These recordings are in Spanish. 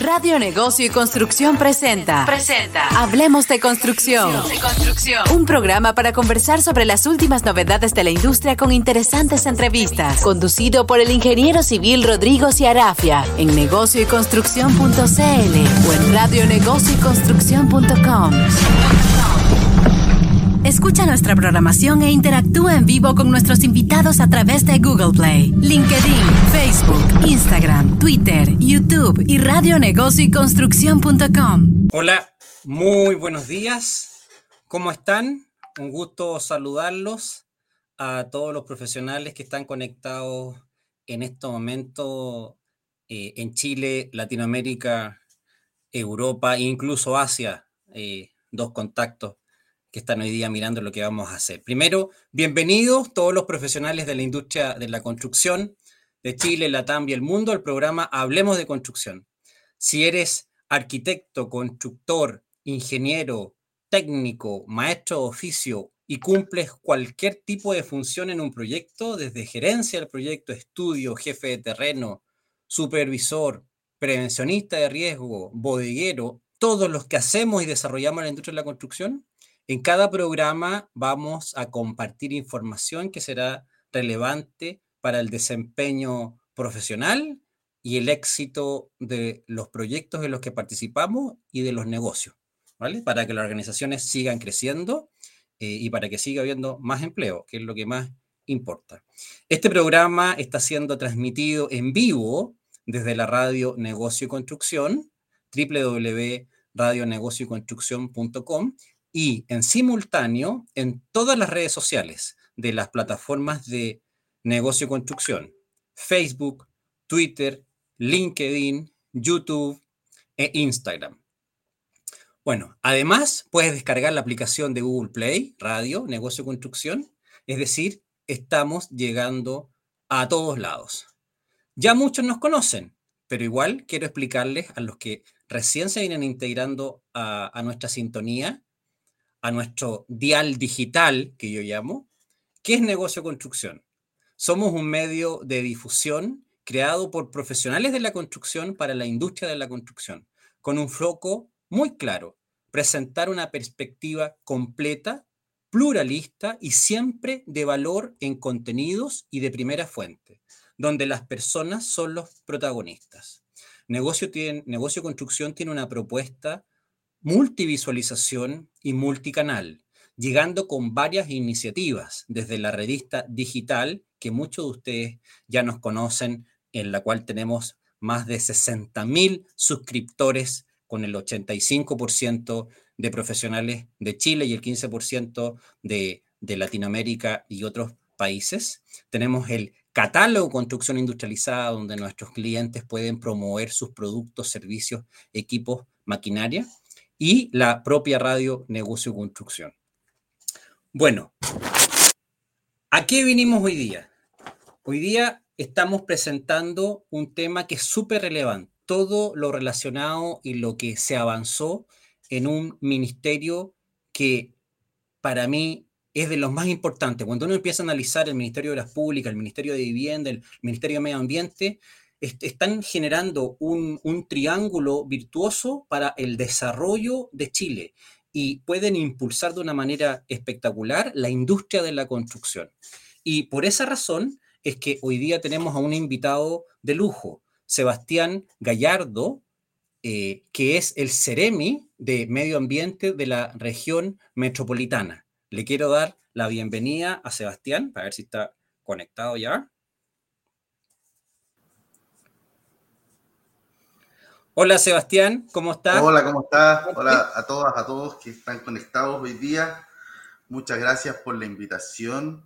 Radio Negocio y Construcción presenta. Presenta. Hablemos de construcción. De construcción. Un programa para conversar sobre las últimas novedades de la industria con interesantes entrevistas. Conducido por el ingeniero civil Rodrigo Ciarafia en negocioyconstrucción.cl o en radionegocioyconstrucción.com. Escucha nuestra programación e interactúa en vivo con nuestros invitados a través de Google Play, LinkedIn, Facebook, Instagram, Twitter, YouTube y radionegocioyconstrucción.com. Hola, muy buenos días. ¿Cómo están? Un gusto saludarlos a todos los profesionales que están conectados en este momento eh, en Chile, Latinoamérica, Europa e incluso Asia. Eh, dos contactos que están hoy día mirando lo que vamos a hacer. Primero, bienvenidos todos los profesionales de la industria de la construcción de Chile, la TAM y el mundo al programa Hablemos de Construcción. Si eres arquitecto, constructor, ingeniero, técnico, maestro de oficio y cumples cualquier tipo de función en un proyecto, desde gerencia del proyecto, estudio, jefe de terreno, supervisor, prevencionista de riesgo, bodeguero, todos los que hacemos y desarrollamos la industria de la construcción, en cada programa vamos a compartir información que será relevante para el desempeño profesional y el éxito de los proyectos en los que participamos y de los negocios, ¿vale? Para que las organizaciones sigan creciendo eh, y para que siga habiendo más empleo, que es lo que más importa. Este programa está siendo transmitido en vivo desde la radio Negocio y Construcción, www.radionegocioyconstrucción.com y en simultáneo en todas las redes sociales de las plataformas de negocio construcción, Facebook, Twitter, LinkedIn, YouTube e Instagram. Bueno, además puedes descargar la aplicación de Google Play, Radio, Negocio Construcción, es decir, estamos llegando a todos lados. Ya muchos nos conocen, pero igual quiero explicarles a los que recién se vienen integrando a, a nuestra sintonía a nuestro dial digital, que yo llamo, ¿qué es negocio construcción? Somos un medio de difusión creado por profesionales de la construcción para la industria de la construcción, con un foco muy claro, presentar una perspectiva completa, pluralista y siempre de valor en contenidos y de primera fuente, donde las personas son los protagonistas. Negocio, tiene, negocio construcción tiene una propuesta multivisualización y multicanal, llegando con varias iniciativas, desde la revista digital, que muchos de ustedes ya nos conocen, en la cual tenemos más de 60.000 suscriptores, con el 85% de profesionales de Chile y el 15% de, de Latinoamérica y otros países. Tenemos el catálogo construcción industrializada, donde nuestros clientes pueden promover sus productos, servicios, equipos, maquinaria y la propia radio Negocio Construcción. Bueno, ¿a qué vinimos hoy día? Hoy día estamos presentando un tema que es súper relevante, todo lo relacionado y lo que se avanzó en un ministerio que para mí es de los más importantes. Cuando uno empieza a analizar el Ministerio de las Públicas, el Ministerio de Vivienda, el Ministerio de Medio Ambiente, están generando un, triángulo virtuoso para el desarrollo de Chile y pueden impulsar de una manera espectacular la industria de la construcción. Y por esa razón es que hoy día tenemos a un invitado de lujo, Sebastián Gallardo, eh, que es el Ceremi de Medio Ambiente de la región metropolitana. Le quiero dar la bienvenida a Sebastián, para ver si está conectado ya. Hola Sebastián, ¿cómo estás? Hola, ¿cómo estás? Hola a todas, a todos que están conectados hoy día. Muchas gracias por la invitación.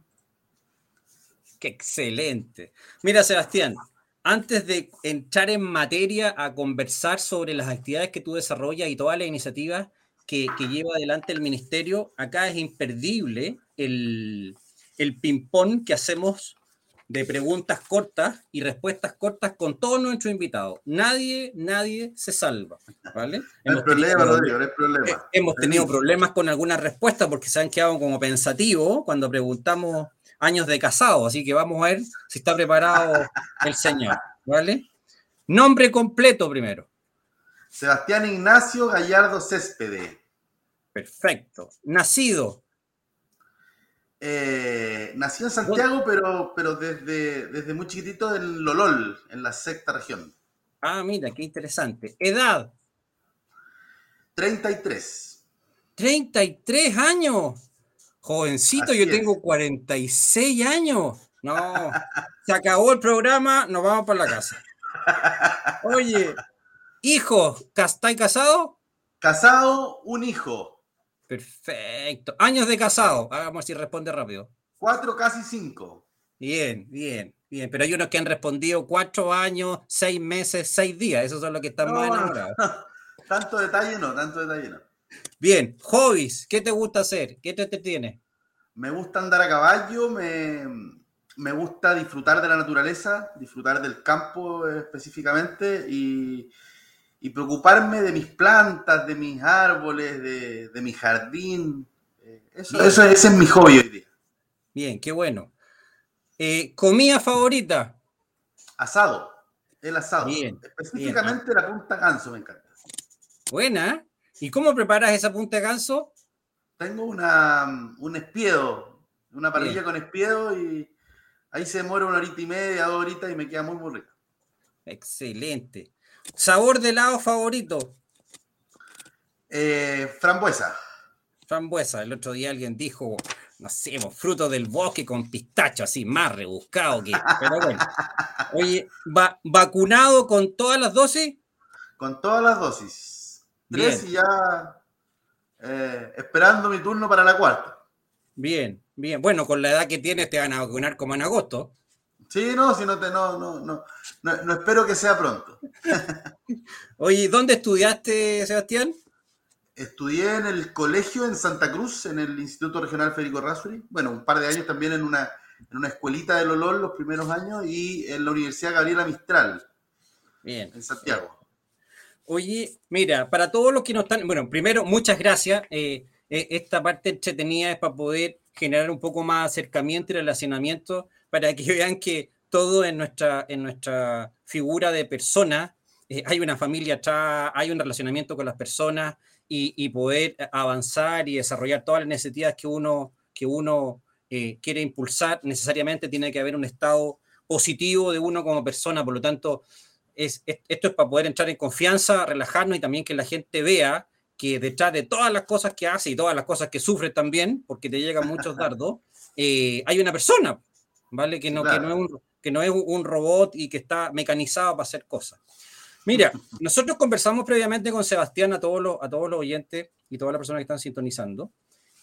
Qué excelente. Mira Sebastián, antes de entrar en materia a conversar sobre las actividades que tú desarrollas y todas las iniciativas que, lleva adelante el ministerio, acá es imperdible el, el ping-pong que hacemos de preguntas cortas y respuestas cortas con todos nuestros invitados. Nadie, nadie se salva, ¿vale? hemos problema, tenido, no hay problema. Eh, hemos tenido problemas con algunas respuestas porque se han quedado como pensativos cuando preguntamos años de casado, así que vamos a ver si está preparado el señor, ¿vale? Nombre completo primero. Sebastián Ignacio Gallardo Céspedes. Perfecto. Nacido. Eh, nació en Santiago, pero, pero desde, desde muy chiquitito en Lolol, en la sexta región. Ah, mira, qué interesante. Edad. 33. 33 años. Jovencito, yo tengo 46 años. No, se acabó el programa, nos vamos para la casa. Oye, hijo, ¿estáis casado? Casado, un hijo. Perfecto. Años de casado. Hagamos si responde rápido. Cuatro, casi cinco. Bien, bien, bien. Pero hay unos que han respondido cuatro años, seis meses, seis días. Esos son los que están más enamorados. tanto detalle no, tanto detalle no. Bien, hobbies, ¿qué te gusta hacer? ¿Qué te, tiene? Me gusta andar a caballo, me, gusta disfrutar de la naturaleza, disfrutar del campo específicamente y, preocuparme de mis plantas, de mis árboles, de, mi jardín. Eh, eso, eso, ese es mi hobby hoy día. Bien, qué bueno. Eh, ¿Comida favorita? Asado, el asado. Bien, Específicamente la punta ganso me encanta. Buena. ¿Y cómo preparas esa punta de ganso? Tengo una, un espiedo, una parrilla con espiedo y ahí se demora una horita y media, dos horitas y me queda muy, muy rico. Excelente. ¿Sabor de helado favorito? Eh, frambuesa. Frambuesa. El otro día alguien dijo, no sé, fruto del bosque con pistacho, así, más rebuscado que. Pero bueno. Oye, ¿vacunado con todas las dosis? Con todas las dosis tres y ya eh, esperando mi turno para la cuarta. Bien, bien. Bueno, con la edad que tienes te van a vacunar como en agosto. Sí, no, si no te, no, no, no, no, espero que sea pronto. Oye, ¿dónde estudiaste, Sebastián? Estudié en el colegio en Santa Cruz, en el Instituto Regional Federico Razzuri. Bueno, un par de años también en una, en una escuelita de Lolol los primeros años y en la Universidad Gabriela Mistral. Bien. En Santiago. Oye, mira, para todos los que nos están, bueno, primero, muchas gracias. Eh, eh, esta parte entretenida es para poder generar un poco más acercamiento y relacionamiento para que vean que todo en nuestra, en nuestra figura de persona, eh, hay una familia atrás, hay un relacionamiento con las personas y, poder avanzar y desarrollar todas las necesidades que uno, que uno quiere impulsar, necesariamente tiene que haber un estado positivo de uno como persona, por lo tanto, esto es para poder entrar en confianza, relajarnos y también que la gente vea que detrás de todas las cosas que hace y todas las cosas que sufre también, porque te llegan muchos dardos, eh, hay una persona, ¿vale? Que no, que, no es un, que no es un robot y que está mecanizado para hacer cosas. Mira, nosotros conversamos previamente con Sebastián, a todos los, a todos los oyentes y todas las personas que están sintonizando,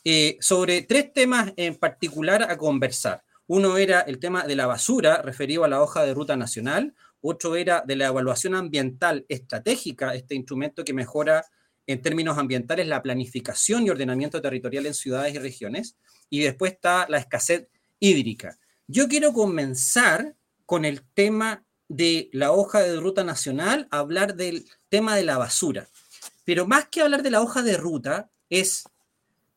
eh, sobre tres temas en particular a conversar. Uno era el tema de la basura, referido a la hoja de ruta nacional otro era de la evaluación ambiental estratégica, este instrumento que mejora en términos ambientales la planificación y ordenamiento territorial en ciudades y regiones, y después está la escasez hídrica. Yo quiero comenzar con el tema de la hoja de ruta nacional, hablar del tema de la basura. Pero más que hablar de la hoja de ruta, es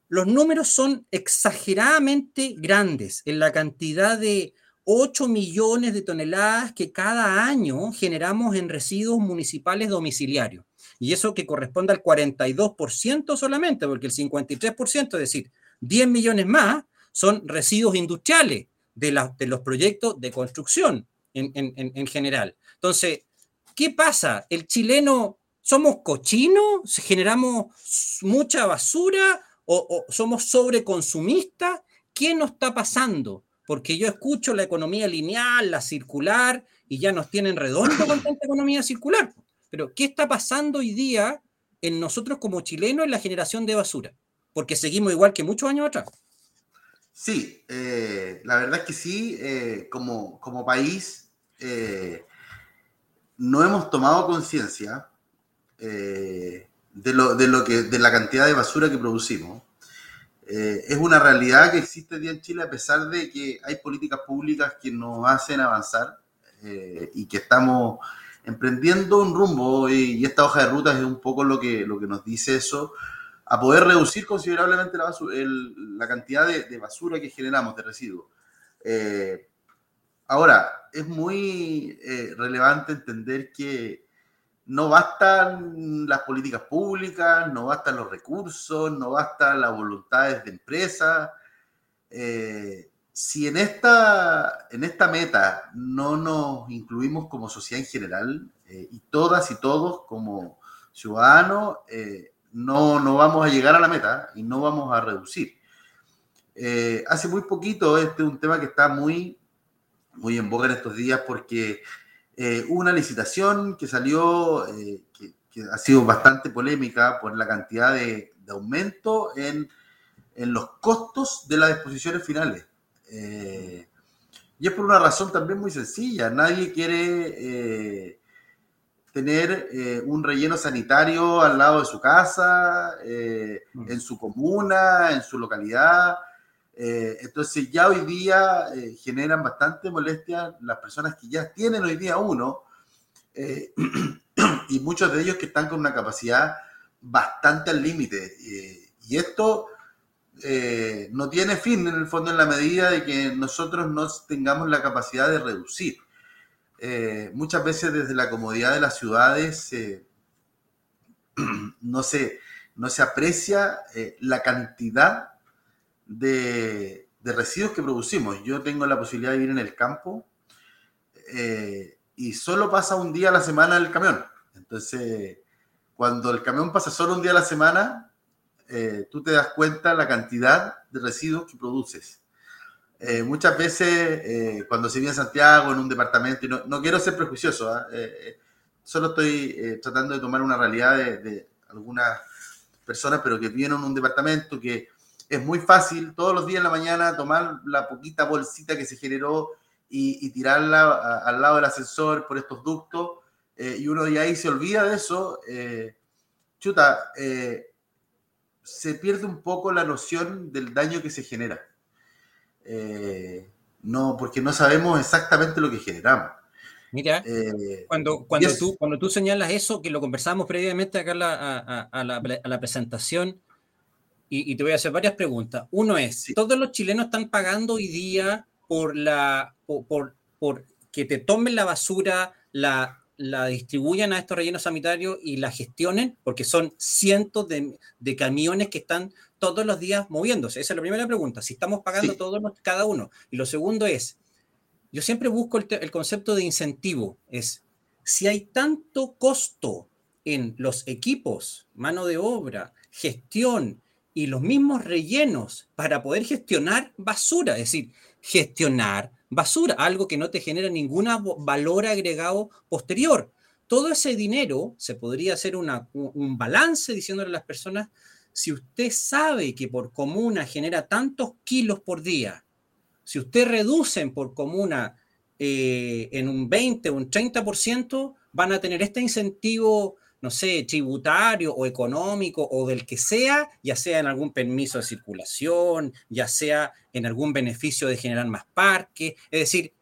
los números son exageradamente grandes en la cantidad de 8 millones de toneladas que cada año generamos en residuos municipales domiciliarios. Y eso que corresponde al 42% solamente, porque el 53%, es decir, 10 millones más, son residuos industriales de, los proyectos de construcción en, general. Entonces, ¿qué pasa? ¿El chileno somos cochinos? ¿Generamos mucha basura? ¿O, o somos sobreconsumistas? ¿Qué nos está pasando? porque yo escucho la economía lineal, la circular, y ya nos tienen redondo con tanta economía circular. Pero, ¿qué está pasando hoy día en nosotros como chilenos en la generación de basura? Porque seguimos igual que muchos años atrás. Sí, eh, la verdad es que sí, eh, como, como país eh, no hemos tomado conciencia de, lo, de, lo que, de la cantidad de basura que producimos. Eh, es una realidad que existe día en Chile a pesar de que hay políticas públicas que nos hacen avanzar eh, y que estamos emprendiendo un rumbo y, esta hoja de ruta es un poco lo que, lo que nos dice eso, a poder reducir considerablemente la, cantidad de, basura que generamos, de residuos. Eh, ahora, es muy relevante entender que no bastan las políticas públicas, no bastan los recursos, no bastan las voluntades de empresas. Eh, si en esta, en esta meta no nos incluimos como sociedad en general, eh, y todas y todos como ciudadanos, eh, no, no vamos a llegar a la meta y no vamos a reducir. hace muy poquito, este es un tema que está muy, muy en boga en estos días porque eh, una licitación que salió, eh, que, ha sido bastante polémica por la cantidad de, aumento en, los costos de las disposiciones finales. Eh, y es por una razón también muy sencilla. Nadie quiere tener un relleno sanitario al lado de su casa, mm. en su comuna, en su localidad. Eh, entonces ya hoy día eh, generan bastante molestia las personas que ya tienen hoy día uno eh, y muchos de ellos que están con una capacidad bastante al límite. y esto no tiene fin en el fondo en la medida de que nosotros no tengamos la capacidad de reducir. Muchas veces desde la comodidad de las ciudades no, se, no se aprecia la cantidad de, residuos que producimos. Yo tengo la posibilidad de vivir en el campo eh, y solo pasa un día a la semana el camión. Entonces, cuando el camión pasa solo un día a la semana, eh, tú te das cuenta la cantidad de residuos que produces. Eh, muchas veces, cuando se vive en Santiago, en un departamento, y no, quiero ser prejuicioso, ¿ah? solo estoy tratando de tomar una realidad de, algunas personas, pero que viven en un departamento que es muy fácil todos los días en la mañana tomar la poquita bolsita que se generó y, tirarla al lado del ascensor por estos ductos, eh, y uno de ahí se olvida de eso. Eh, chuta, eh, se pierde un poco la noción del daño que se genera. No, porque no sabemos exactamente lo que generamos. Mira, cuando, cuando, tú, cuando tú señalas eso, que lo conversamos previamente acá a la, a la presentación, y, te voy a hacer varias preguntas. Uno es, ¿todos los chilenos están pagando hoy día por, la, por, por, que te tomen la basura, la, la distribuyan a estos rellenos sanitarios y la gestionen? Porque son cientos de, de, camiones que están todos los días moviéndose. Esa es la primera pregunta, si estamos pagando todos cada uno. Y lo segundo es, yo siempre busco el, el concepto de incentivo, es si hay tanto costo en los equipos, mano de obra, gestión, y los mismos rellenos para poder gestionar basura, es decir, gestionar basura, algo que no te genera ningún valor agregado posterior. Todo ese dinero se podría hacer un balance diciéndole a las personas, si usted sabe que por comuna genera tantos kilos por día, si usted reduce por comuna eh, en un 20 o un 30%, van a tener este incentivo no sé, tributario o económico o del que sea, ya sea en algún permiso de circulación, ya sea en algún beneficio de generar más parques. Es decir,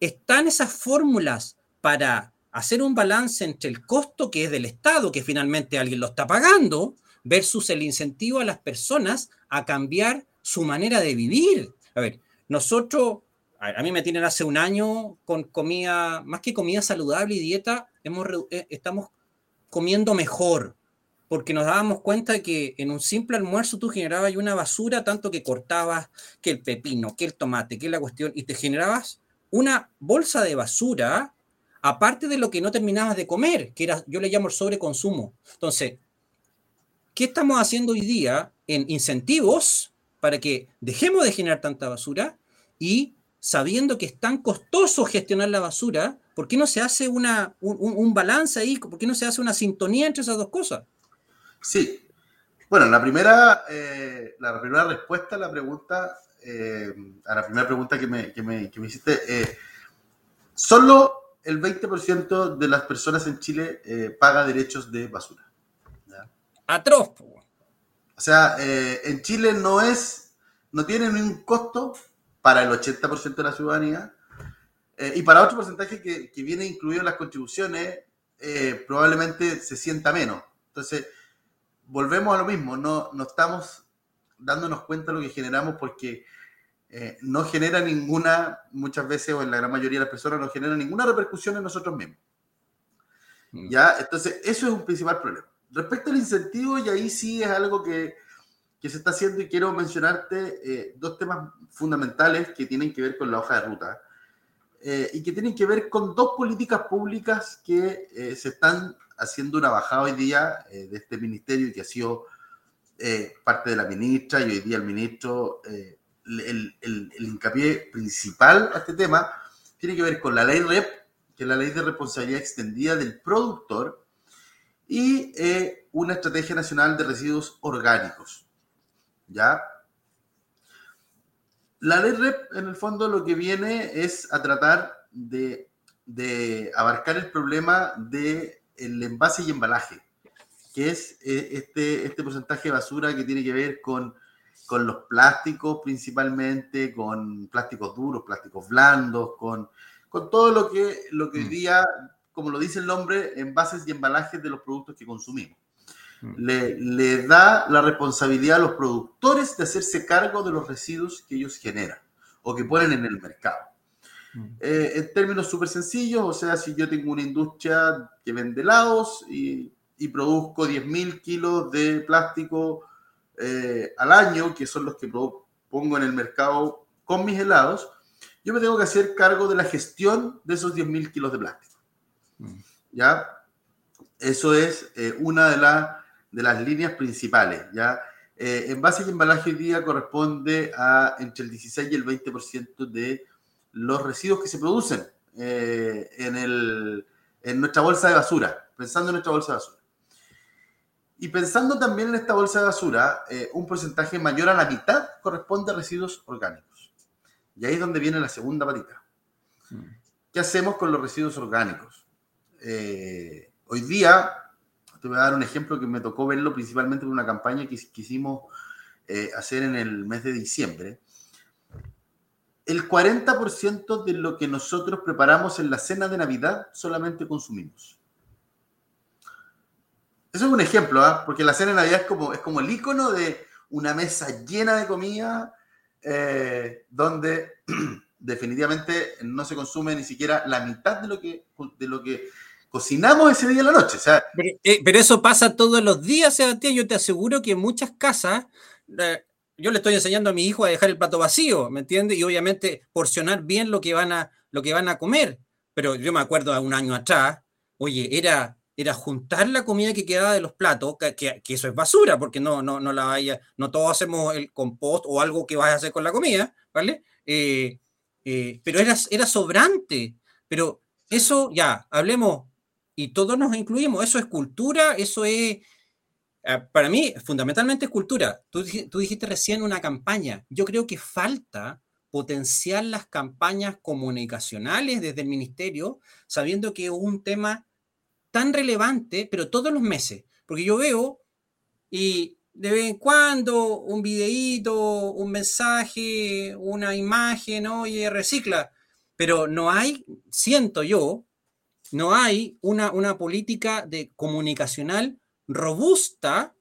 están esas fórmulas para hacer un balance entre el costo que es del Estado, que finalmente alguien lo está pagando, versus el incentivo a las personas a cambiar su manera de vivir. A ver, nosotros, a mí me tienen hace un año con comida, más que comida saludable y dieta, hemos, eh, estamos comiendo mejor, porque nos dábamos cuenta que en un simple almuerzo tú generabas una basura, tanto que cortabas que el pepino, que el tomate, que la cuestión, y te generabas una bolsa de basura, aparte de lo que no terminabas de comer, que era, yo le llamo el sobreconsumo. Entonces, ¿qué estamos haciendo hoy día en incentivos para que dejemos de generar tanta basura y sabiendo que es tan costoso gestionar la basura, ¿por qué no se hace una, un, balance ahí? ¿Por qué no se hace una sintonía entre esas dos cosas? Sí. Bueno, la primera, eh, la primera respuesta a la pregunta, eh, a la primera pregunta que me, que me, que me hiciste, eh, solo el 20% de las personas en Chile paga derechos de basura. Atroz. O sea, en Chile no es, no tiene ningún costo para el 80% de la ciudadanía eh, y para otro porcentaje que, que, viene incluido en las contribuciones, eh, probablemente se sienta menos. Entonces, volvemos a lo mismo, no, no estamos dándonos cuenta de lo que generamos porque eh, no genera ninguna, muchas veces o en la gran mayoría de las personas, no genera ninguna repercusión en nosotros mismos. Mm. ¿Ya? Entonces, eso es un principal problema. Respecto al incentivo, y ahí sí es algo que, que se está haciendo y quiero mencionarte eh, dos temas fundamentales que tienen que ver con la hoja de ruta eh, y que tienen que ver con dos políticas públicas que eh, se están haciendo una bajada hoy día de este ministerio y que ha sido parte de la ministra y hoy día el ministro, el, el, el hincapié principal a este tema tiene que ver con la ley REP, que es la ley de responsabilidad extendida del productor, y una estrategia nacional de residuos orgánicos. ¿Ya? La ley REP, en el fondo, lo que viene es a tratar de, abarcar el problema del el envase y embalaje, que es eh, este, este porcentaje de basura que tiene que ver con, con los plásticos principalmente, con plásticos duros, plásticos blandos, con, con todo lo que, lo que hoy mm. día, como lo dice el nombre, envases y embalajes de los productos que consumimos. Mm. le, da la responsabilidad a los productores de hacerse cargo de los residuos que ellos generan o que ponen en el mercado. Mm. Eh, en términos súper sencillos, o sea, si yo tengo una industria que vende helados y, y produzco 10.000 kilos de plástico eh, al año, que son los que pongo en el mercado con mis helados, yo me tengo que hacer cargo de la gestión de esos 10.000 kilos de plástico. Mm. ¿Ya? Eso es eh, una de las de las líneas principales, ¿ya? Eh, envase y embalaje hoy día corresponde a entre el 16 y el 20% de los residuos que se producen eh, en, el, en nuestra bolsa de basura, pensando en nuestra bolsa de basura. Y pensando también en esta bolsa de basura, eh, un porcentaje mayor a la mitad corresponde a residuos orgánicos. Y ahí es donde viene la segunda patita. Mm. ¿Qué hacemos con los residuos orgánicos? Eh, hoy día te voy a dar un ejemplo que me tocó verlo principalmente en una campaña que quisimos eh, hacer en el mes de diciembre. El 40% de lo que nosotros preparamos en la cena de Navidad solamente consumimos. Eso es un ejemplo, ¿ah? porque la cena de Navidad es como, es como el icono de una mesa llena de comida eh, donde definitivamente no se consume ni siquiera la mitad de lo que, de lo que cocinamos ese día en la noche. O sea, eh, pero, eso pasa todos los días, Sebastián. Yo te aseguro que en muchas casas, eh, yo le estoy enseñando a mi hijo a dejar el plato vacío, ¿me entiendes? Y obviamente porcionar bien lo que van a, lo que van a comer. Pero yo me acuerdo un año atrás, oye, era, era juntar la comida que quedaba de los platos, que, eso es basura, porque no, no, no la vaya, no todos hacemos el compost o algo que vas a hacer con la comida, ¿vale? Eh, pero era, era sobrante. Pero eso ya, hablemos y todos nos incluimos. Eso es cultura, eso es, eh, para mí, fundamentalmente es cultura. Tú, tú dijiste recién una campaña. Yo creo que falta potenciar las campañas comunicacionales desde el ministerio, sabiendo que es un tema tan relevante, pero todos los meses. Porque yo veo y de vez en cuando un videíto, un mensaje, una imagen, oye, recicla. Pero no hay, siento yo, no hay una, una política de comunicacional robusta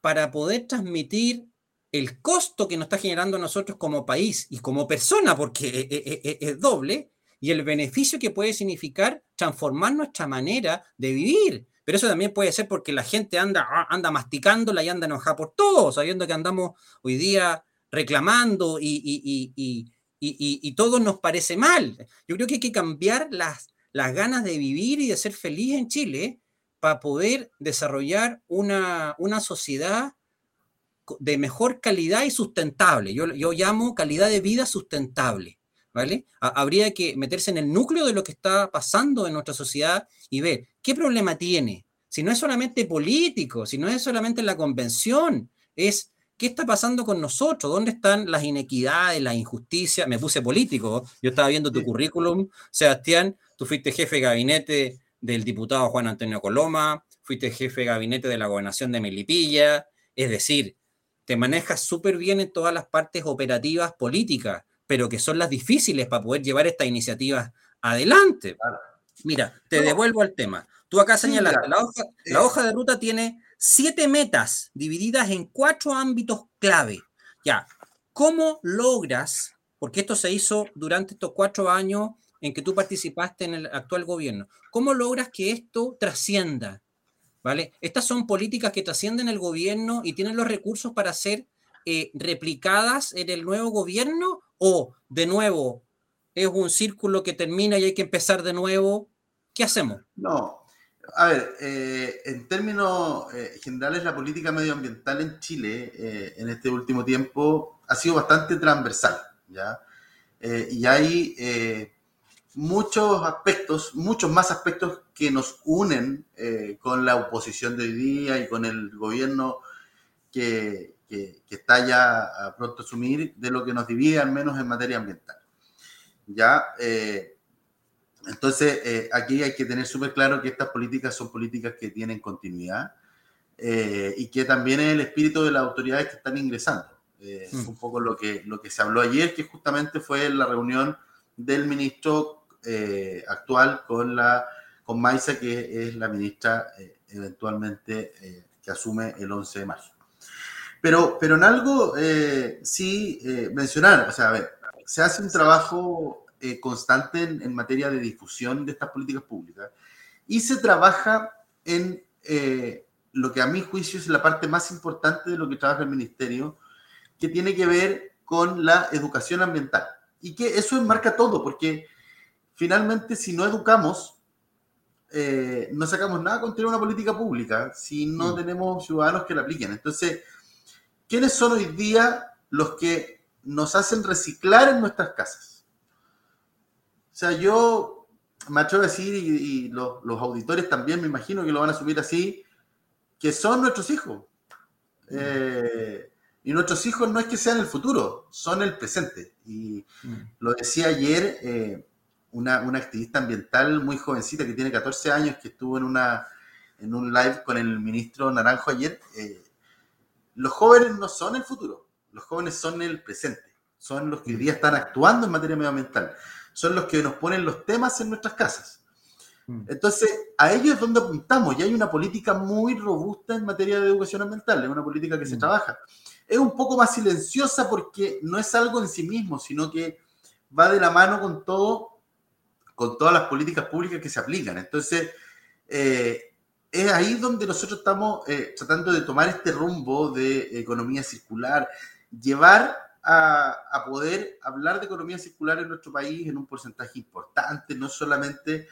para poder transmitir el costo que nos está generando a nosotros como país y como persona, porque e, e, e, es, doble, y el beneficio que puede significar transformar nuestra manera de vivir. Pero eso también puede ser porque la gente anda, ah, anda masticándola y anda enojada por todo, sabiendo que andamos hoy día reclamando y, y, y, y, todo nos parece mal. Yo creo que hay que cambiar las, las ganas de vivir y de ser feliz en Chile para poder desarrollar una, sociedad de mejor calidad y sustentable. Yo, yo llamo calidad de vida sustentable. ¿Vale? Habría que meterse en el núcleo de lo que está pasando en nuestra sociedad y ver qué problema tiene. Si no es solamente político, si no es solamente la convención, es qué está pasando con nosotros, dónde están las inequidades, las injusticias. Me puse político, yo estaba viendo tu currículum, Sebastián, Tú fuiste jefe de gabinete del diputado Juan Antonio Coloma, fuiste jefe de gabinete de la gobernación de Melipilla, es decir, te manejas súper bien en todas las partes operativas políticas, pero que son las difíciles para poder llevar estas iniciativas adelante. Mira, te devuelvo al tema. Tú acá señalaste, la, hoja, la eh. hoja de ruta tiene siete metas divididas en cuatro ámbitos clave. Ya, ¿cómo logras, porque esto se hizo durante estos cuatro años en que tú participaste en el actual gobierno. ¿Cómo logras que esto trascienda? ¿Vale? Estas son políticas que trascienden el gobierno y tienen los recursos para ser eh, replicadas en el nuevo gobierno o, de nuevo, es un círculo que termina y hay que empezar de nuevo. ¿Qué hacemos? No, a ver, eh, en términos eh, generales, la política medioambiental en Chile en este último tiempo ha sido bastante transversal, ¿ya? y hay muchos aspectos, muchos más aspectos que nos unen con la oposición de hoy día y con el gobierno que, que, está ya a pronto a asumir de lo que nos divide, al menos en materia ambiental. Ya, eh, entonces, eh, aquí hay que tener súper claro que estas políticas son políticas que tienen continuidad eh, y que también es el espíritu de las autoridades que están ingresando. Mm. Un poco lo que, lo que se habló ayer, que justamente fue la reunión del ministro actual con, la, con Maisa, que es la ministra eventualmente que asume el 11 de marzo. Pero, pero en algo eh, sí eh, mencionar, o sea, a ver, se hace un trabajo eh, constante en, materia de difusión de estas políticas públicas y se trabaja en lo que a mi juicio es la parte más importante de lo que trabaja el ministerio, que tiene que ver con la educación ambiental. Y que eso enmarca todo, porque finalmente si no educamos, no sacamos nada con tener una política pública si no mm. tenemos ciudadanos que la apliquen. Entonces, ¿quiénes son hoy día los que nos hacen reciclar en nuestras casas? O sea, yo me atrevo a decir, y, los, auditores también me imagino que lo van a subir así, que son nuestros hijos. Mm. Eh, y nuestros hijos no es que sean el futuro, son el presente. Y mm. lo decía ayer eh, una, activista ambiental muy jovencita que tiene 14 años, que estuvo en, una, en un live con el ministro Naranjo ayer. Eh, los jóvenes no son el futuro, los jóvenes son el presente, son los que hoy día están actuando en materia medioambiental, son los que nos ponen los temas en nuestras casas. Mm. Entonces, a ellos es donde apuntamos y hay una política muy robusta en materia de educación ambiental, es una política que se mm. trabaja. Es un poco más silenciosa porque no es algo en sí mismo, sino que va de la mano con todo, con todas las políticas públicas que se aplican. Entonces, eh, es ahí donde nosotros estamos eh, tratando de tomar este rumbo de economía circular, llevar a, poder hablar de economía circular en nuestro país en un porcentaje importante, no solamente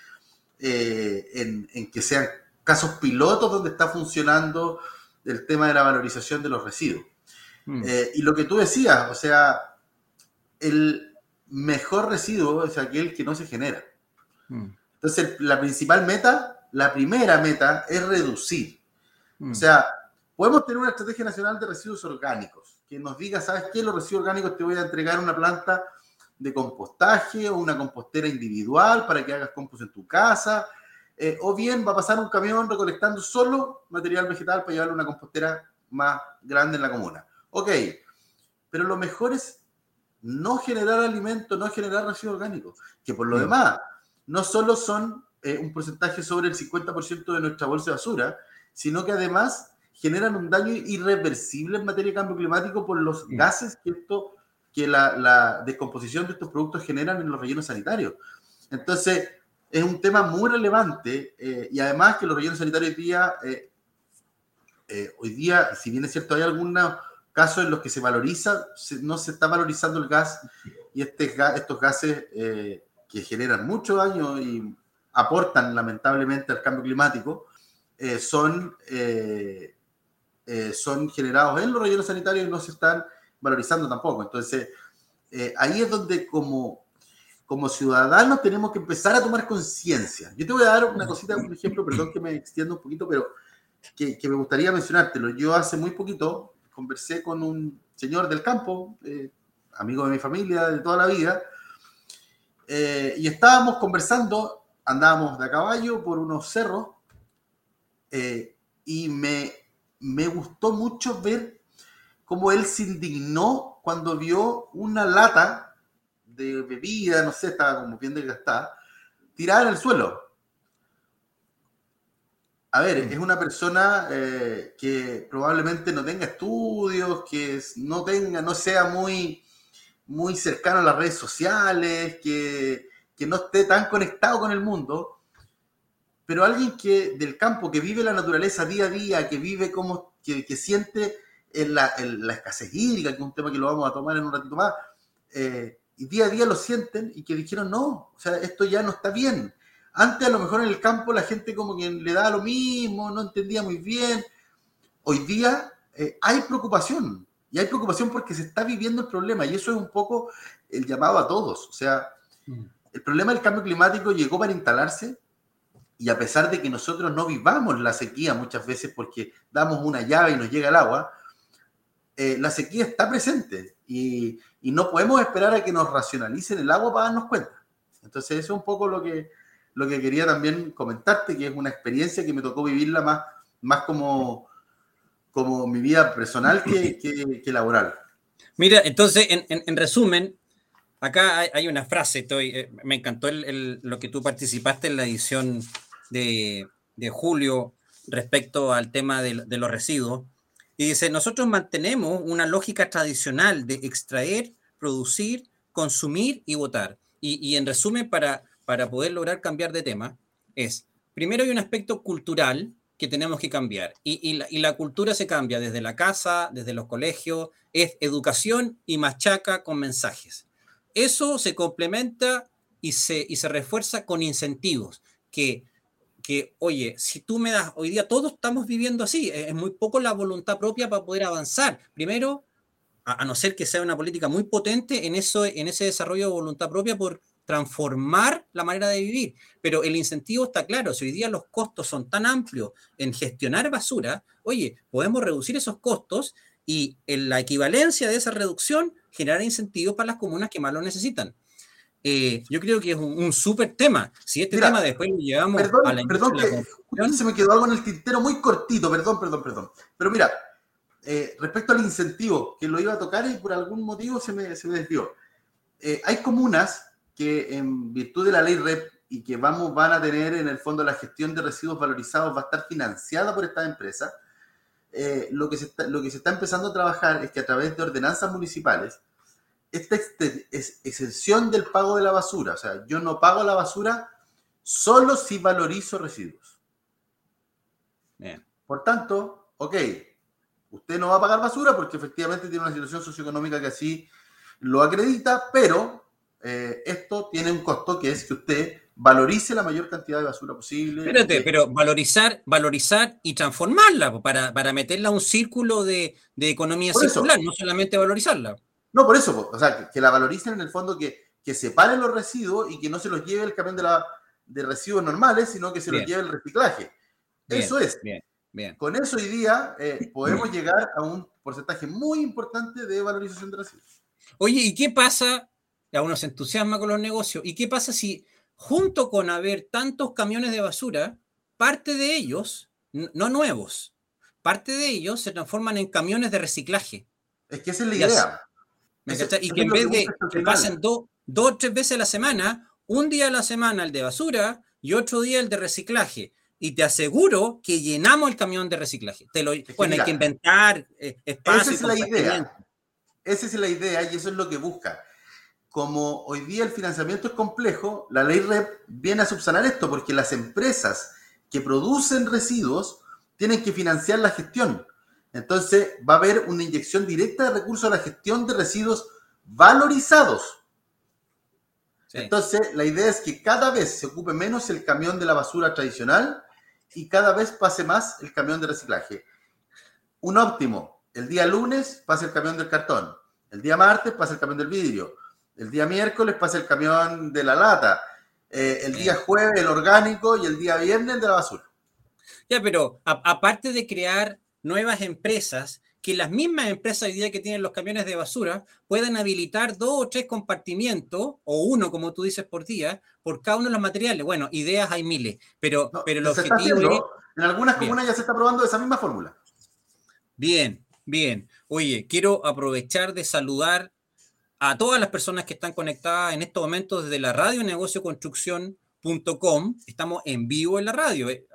eh, en, que sean casos pilotos donde está funcionando el tema de la valorización de los residuos. Mm. Eh, y lo que tú decías, o sea, el mejor residuo es aquel que no se genera. Mm. Entonces, la principal meta la primera meta es reducir. O mm. sea, podemos tener una estrategia nacional de residuos orgánicos que nos diga, ¿sabes qué? Los residuos orgánicos te voy a entregar una planta de compostaje o una compostera individual para que hagas compost en tu casa. Eh, o bien va a pasar un camión recolectando solo material vegetal para llevarlo a una compostera más grande en la comuna. Ok, pero lo mejor es no generar alimento, no generar residuos orgánicos, que por lo mm. demás no solo son eh, un porcentaje sobre el 50% de nuestra bolsa de basura, sino que además generan un daño irreversible en materia de cambio climático por los gases que, esto, que la, descomposición de estos productos generan en los rellenos sanitarios. Entonces, es un tema muy relevante eh, y además que los rellenos sanitarios hoy día, eh, hoy día, si bien es cierto, hay algunos casos en los que se valoriza, no se está valorizando el gas y este, estos gases que generan mucho daño y aportan lamentablemente al cambio climático, eh, son, eh, eh, son generados en los rellenos sanitarios y no se están valorizando tampoco. Entonces, ahí es donde como, como ciudadanos tenemos que empezar a tomar conciencia. Yo te voy a dar una cosita, un ejemplo, perdón que me extiendo un poquito, pero que, que me gustaría mencionártelo. Yo hace muy poquito conversé con un señor del campo, amigo de mi familia de toda la vida, y estábamos conversando andábamos de a caballo por unos cerros eh, y me, me gustó mucho ver cómo él se indignó cuando vio una lata de bebida, no sé, estaba como bien desgastada, tirada en el suelo. A ver, es una persona eh, que probablemente no tenga estudios, que no tenga, no sea muy, muy cercano a las redes sociales, que que no esté tan conectado con el mundo, pero alguien que del campo, que vive la naturaleza día a día, que vive como, que, siente en la, escasez hídrica, que es un tema que lo vamos a tomar en un ratito más, eh, y día a día lo sienten y que dijeron, no, o sea, esto ya no está bien. Antes a lo mejor en el campo la gente como que le daba lo mismo, no entendía muy bien. Hoy día eh, hay preocupación, y hay preocupación porque se está viviendo el problema, y eso es un poco el llamado a todos. O sea, mm. el problema del cambio climático llegó para instalarse, y a pesar de que nosotros no vivamos la sequía muchas veces porque damos una llave y nos llega el agua, eh, la sequía está presente y, y, no podemos esperar a que nos racionalicen el agua para darnos cuenta. Entonces, eso es un poco lo que, lo que quería también comentarte, que es una experiencia que me tocó vivirla más, más como, como mi vida personal que, que, laboral. Mira, entonces, en, en, resumen, acá hay, una frase, estoy, eh, me encantó el, lo que tú participaste en la edición de, de julio respecto al tema de, los residuos. Y dice, nosotros mantenemos una lógica tradicional de extraer, producir, consumir y votar. Y, y en resumen, para, para poder lograr cambiar de tema, es, primero hay un aspecto cultural que tenemos que cambiar. Y, la, cultura se cambia desde la casa, desde los colegios, es educación y machaca con mensajes. Eso se complementa y se, y se refuerza con incentivos, que, que, oye, si tú me das, hoy día todos estamos viviendo así, es muy poco la voluntad propia para poder avanzar. Primero, a, no ser que sea una política muy potente en, eso, en ese desarrollo de voluntad propia por transformar la manera de vivir. Pero el incentivo está claro, si hoy día los costos son tan amplios en gestionar basura, oye, podemos reducir esos costos y en la equivalencia de esa reducción generar incentivos para las comunas que más lo necesitan. Eh, yo creo que es un, súper tema. Si este tema después lo llevamos a la Perdón, que se me quedó algo en el tintero muy cortito, perdón, perdón, perdón. Pero mira, eh, respecto al incentivo, que lo iba a tocar y por algún motivo se me, se me desvió. Eh, hay comunas que en virtud de la ley REP y que vamos, van a tener en el fondo la gestión de residuos valorizados va a estar financiada por esta empresa, eh, lo, que se está, lo que se está empezando a trabajar es que a través de ordenanzas municipales, esta es exención del pago de la basura, o sea, yo no pago la basura solo si valorizo residuos. Bien. Por tanto, ok, usted no va a pagar basura porque efectivamente tiene una situación socioeconómica que así lo acredita, pero eh, esto tiene un costo que es que usted valorice la mayor cantidad de basura posible. Espérate, pero valorizar, valorizar y transformarla para, para meterla a un círculo de, de economía circular, no solamente valorizarla. No, por eso, o sea, que, la valoricen en el fondo, que, que separen los residuos y que no se los lleve el camión de, la, de residuos normales, sino que se los lleve el reciclaje. eso es. Bien, bien. Con eso hoy día eh, podemos llegar a un porcentaje muy importante de valorización de residuos. Oye, ¿y qué pasa a uno se entusiasma con los negocios. ¿Y qué pasa si junto con haber tantos camiones de basura, parte de ellos, no nuevos, parte de ellos se transforman en camiones de reciclaje? Es que esa es la idea. Y que en vez de que pasen dos o tres veces a la semana, un día a la semana el de basura y otro día el de reciclaje. Y te aseguro que llenamos el camión de reciclaje. Te lo, bueno, hay que inventar eh, espacio. Esa es la idea. Esa es la idea y eso es lo que busca como hoy día el financiamiento es complejo, la ley REP viene a subsanar esto porque las empresas que producen residuos tienen que financiar la gestión. Entonces va a haber una inyección directa de recursos a la gestión de residuos valorizados. Entonces la idea es que cada vez se ocupe menos el camión de la basura tradicional y cada vez pase más el camión de reciclaje. Un óptimo, el día lunes pasa el camión del cartón, el día martes pasa el camión del vidrio, el día miércoles pasa el camión de la lata. Eh, el día jueves el orgánico y el día viernes el de la basura. Ya, pero aparte de crear nuevas empresas, que las mismas empresas hoy día que tienen los camiones de basura puedan habilitar dos o tres compartimientos, o uno, como tú dices, por día, por cada uno de los materiales. Bueno, ideas hay miles, pero, pero el objetivo es... En algunas comunas ya se está probando esa misma fórmula. Bien, bien. Oye, quiero aprovechar de saludar a todas las personas que están conectadas en estos momentos desde la radio negocioconstrucción.com. Estamos en vivo en la radio. Eh,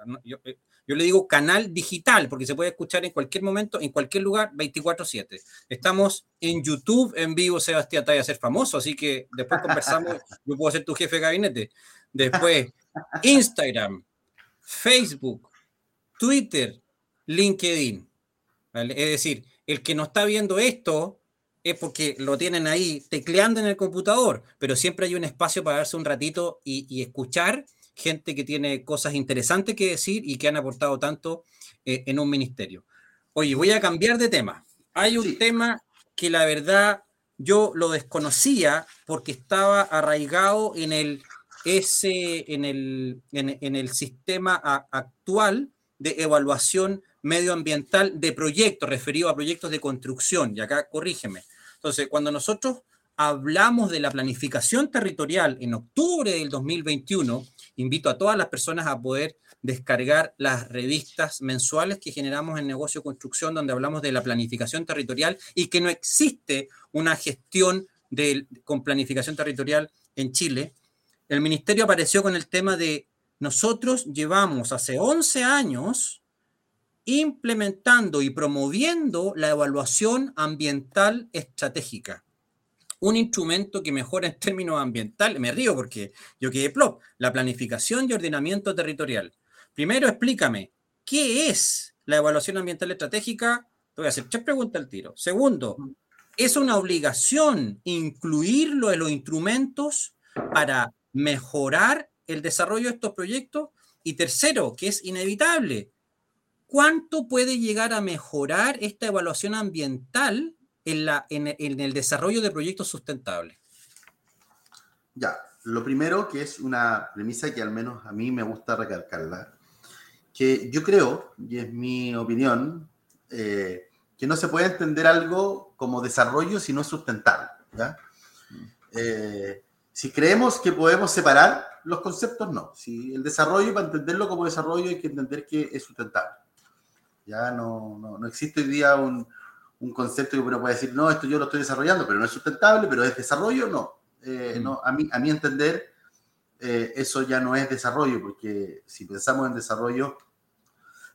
eh, Yo le digo canal digital porque se puede escuchar en cualquier momento, en cualquier lugar, 24/7. Estamos en YouTube en vivo, Sebastián, te a ser famoso, así que después conversamos, yo puedo ser tu jefe de gabinete. Después, Instagram, Facebook, Twitter, LinkedIn. Es decir, el que no está viendo esto es porque lo tienen ahí tecleando en el computador, pero siempre hay un espacio para darse un ratito y, escuchar gente que tiene cosas interesantes que decir y que han aportado tanto eh, en un ministerio. Oye, voy a cambiar de tema. Hay un tema que la verdad yo lo desconocía porque estaba arraigado en el, ese, en el, en el sistema actual de evaluación medioambiental de proyectos, referido a proyectos de construcción. Y acá corrígeme. Entonces, cuando nosotros hablamos de la planificación territorial en octubre del 2021, invito a todas las personas a poder descargar las revistas mensuales que generamos en Negocio Construcción, donde hablamos de la planificación territorial y que no existe una gestión de, con planificación territorial en Chile. El ministerio apareció con el tema de nosotros llevamos hace 11 años implementando y promoviendo la evaluación ambiental estratégica. Un instrumento que mejora en términos ambientales, me río porque yo quedé plop, la planificación y ordenamiento territorial. Primero, explícame, ¿qué es la evaluación ambiental estratégica? Te voy a hacer tres preguntas al tiro. Segundo, ¿es una obligación incluirlo en los instrumentos para mejorar el desarrollo de estos proyectos? Y tercero, que es inevitable, ¿cuánto puede llegar a mejorar esta evaluación ambiental en, la, en, el desarrollo de proyectos sustentables? Ya, lo primero que es una premisa que al menos a mí me gusta recalcarla, que yo creo, y es mi opinión, eh, que no se puede entender algo como desarrollo si no es sustentable. ¿ya? Eh, si creemos que podemos separar los conceptos, no. Si el desarrollo, para entenderlo como desarrollo, hay que entender que es sustentable. Ya no, no, existe hoy día un, un, concepto que uno puede decir, no, esto yo lo estoy desarrollando, pero no es sustentable, pero es desarrollo, no. Eh, mm. no a, mí, a mi entender, eh, eso ya no es desarrollo, porque si pensamos en desarrollo,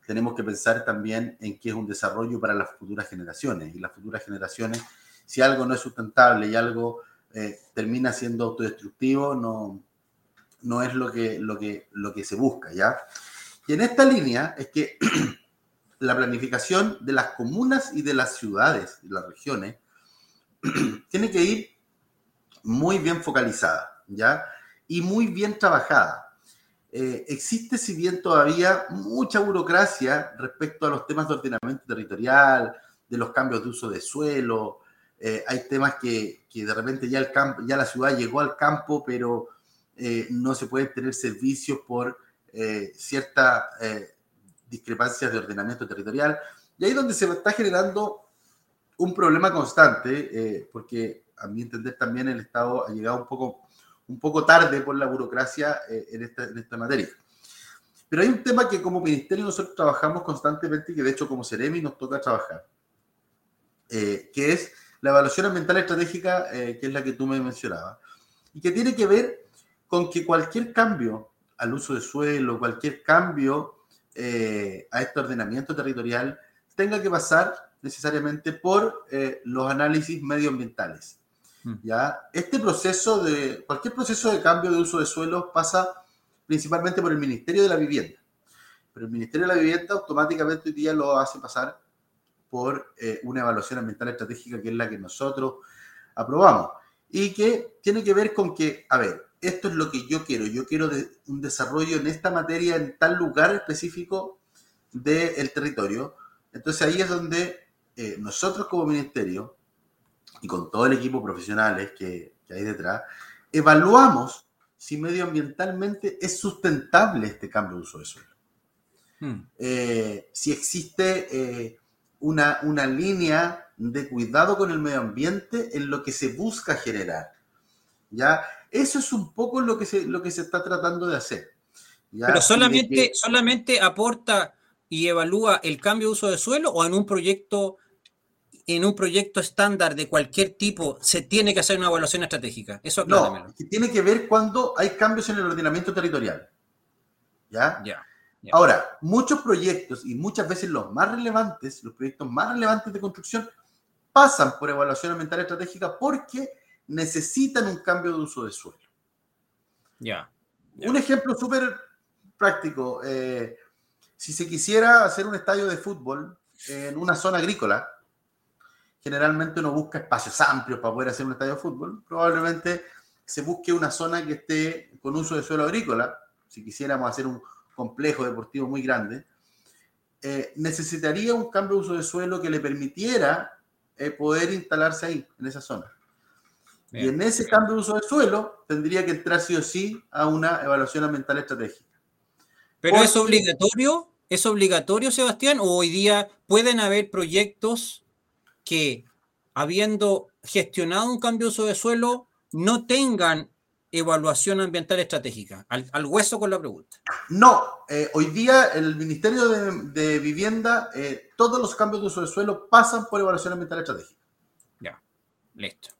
tenemos que pensar también en qué es un desarrollo para las futuras generaciones. Y las futuras generaciones, si algo no es sustentable y algo eh, termina siendo autodestructivo, no, no es lo que, lo, que, lo que se busca, ¿ya? Y en esta línea es que la planificación de las comunas y de las ciudades y las regiones tiene que ir muy bien focalizada, ¿ya? Y muy bien trabajada. Eh, existe, si bien todavía, mucha burocracia respecto a los temas de ordenamiento territorial, de los cambios de uso de suelo. Eh, hay temas que, que, de repente ya, el campo, ya la ciudad llegó al campo, pero eh, no se pueden tener servicios por cierta discrepancias de ordenamiento territorial. Y ahí es donde se está generando un problema constante, eh, porque a mi entender también el Estado ha llegado un poco, un poco tarde por la burocracia eh, en, esta, en esta materia. Pero hay un tema que como ministerio nosotros trabajamos constantemente y que de hecho como Ceremi nos toca trabajar, eh, que es la evaluación ambiental estratégica, que es la que tú me mencionabas, y que tiene que ver con que cualquier cambio al uso de suelo, cualquier cambio eh, a este ordenamiento territorial tenga que pasar necesariamente por eh, los análisis medioambientales. Mm. ¿ya? Este proceso de, cualquier proceso de cambio de uso de suelos pasa principalmente por el Ministerio de la Vivienda. Pero el Ministerio de la Vivienda automáticamente hoy día lo hace pasar por eh, una evaluación ambiental estratégica que es la que nosotros aprobamos y que tiene que ver con que, a ver, esto es lo que yo quiero, yo quiero un desarrollo en esta materia, en tal lugar específico del territorio. Entonces ahí es donde eh, nosotros como ministerio y con todo el equipo profesionales que, que hay detrás, evaluamos si medioambientalmente es sustentable este cambio de uso de suelo. Hmm. Eh, si existe eh, una, una línea de cuidado con el medio ambiente en lo que se busca generar. ¿ya? Eso es un poco lo que se, lo que se está tratando de hacer. Pero solamente, solamente aporta y evalúa el cambio de uso de suelo o en un proyecto en un proyecto estándar de cualquier tipo se tiene que hacer una evaluación estratégica. Eso No, tiene que ver cuando hay cambios en el ordenamiento territorial. ¿Ya? Ya. Ahora, muchos proyectos y muchas veces los más relevantes, los proyectos más relevantes de construcción, pasan por evaluación ambiental estratégica porque necesitan un cambio de uso de suelo. Ya. Un ejemplo súper práctico. Eh, si se quisiera hacer un estadio de fútbol en una zona agrícola, generalmente uno busca espacios amplios para poder hacer un estadio de fútbol. Probablemente se busque una zona que esté con uso de suelo agrícola. Si quisiéramos hacer un complejo deportivo muy grande, eh, necesitaría un cambio de uso de suelo que le permitiera eh, poder instalarse ahí, en esa zona. Y en ese cambio de uso de suelo tendría que entrar sí o sí a una evaluación ambiental estratégica. ¿Pero es obligatorio? ¿Es obligatorio, Sebastián? ¿O hoy día pueden haber proyectos que, habiendo gestionado un cambio de uso de suelo, no tengan evaluación ambiental estratégica? Al, hueso con la pregunta. No, eh, hoy día el Ministerio de, Vivienda, eh, todos los cambios de uso de suelo pasan por evaluación ambiental estratégica. Ya, listo.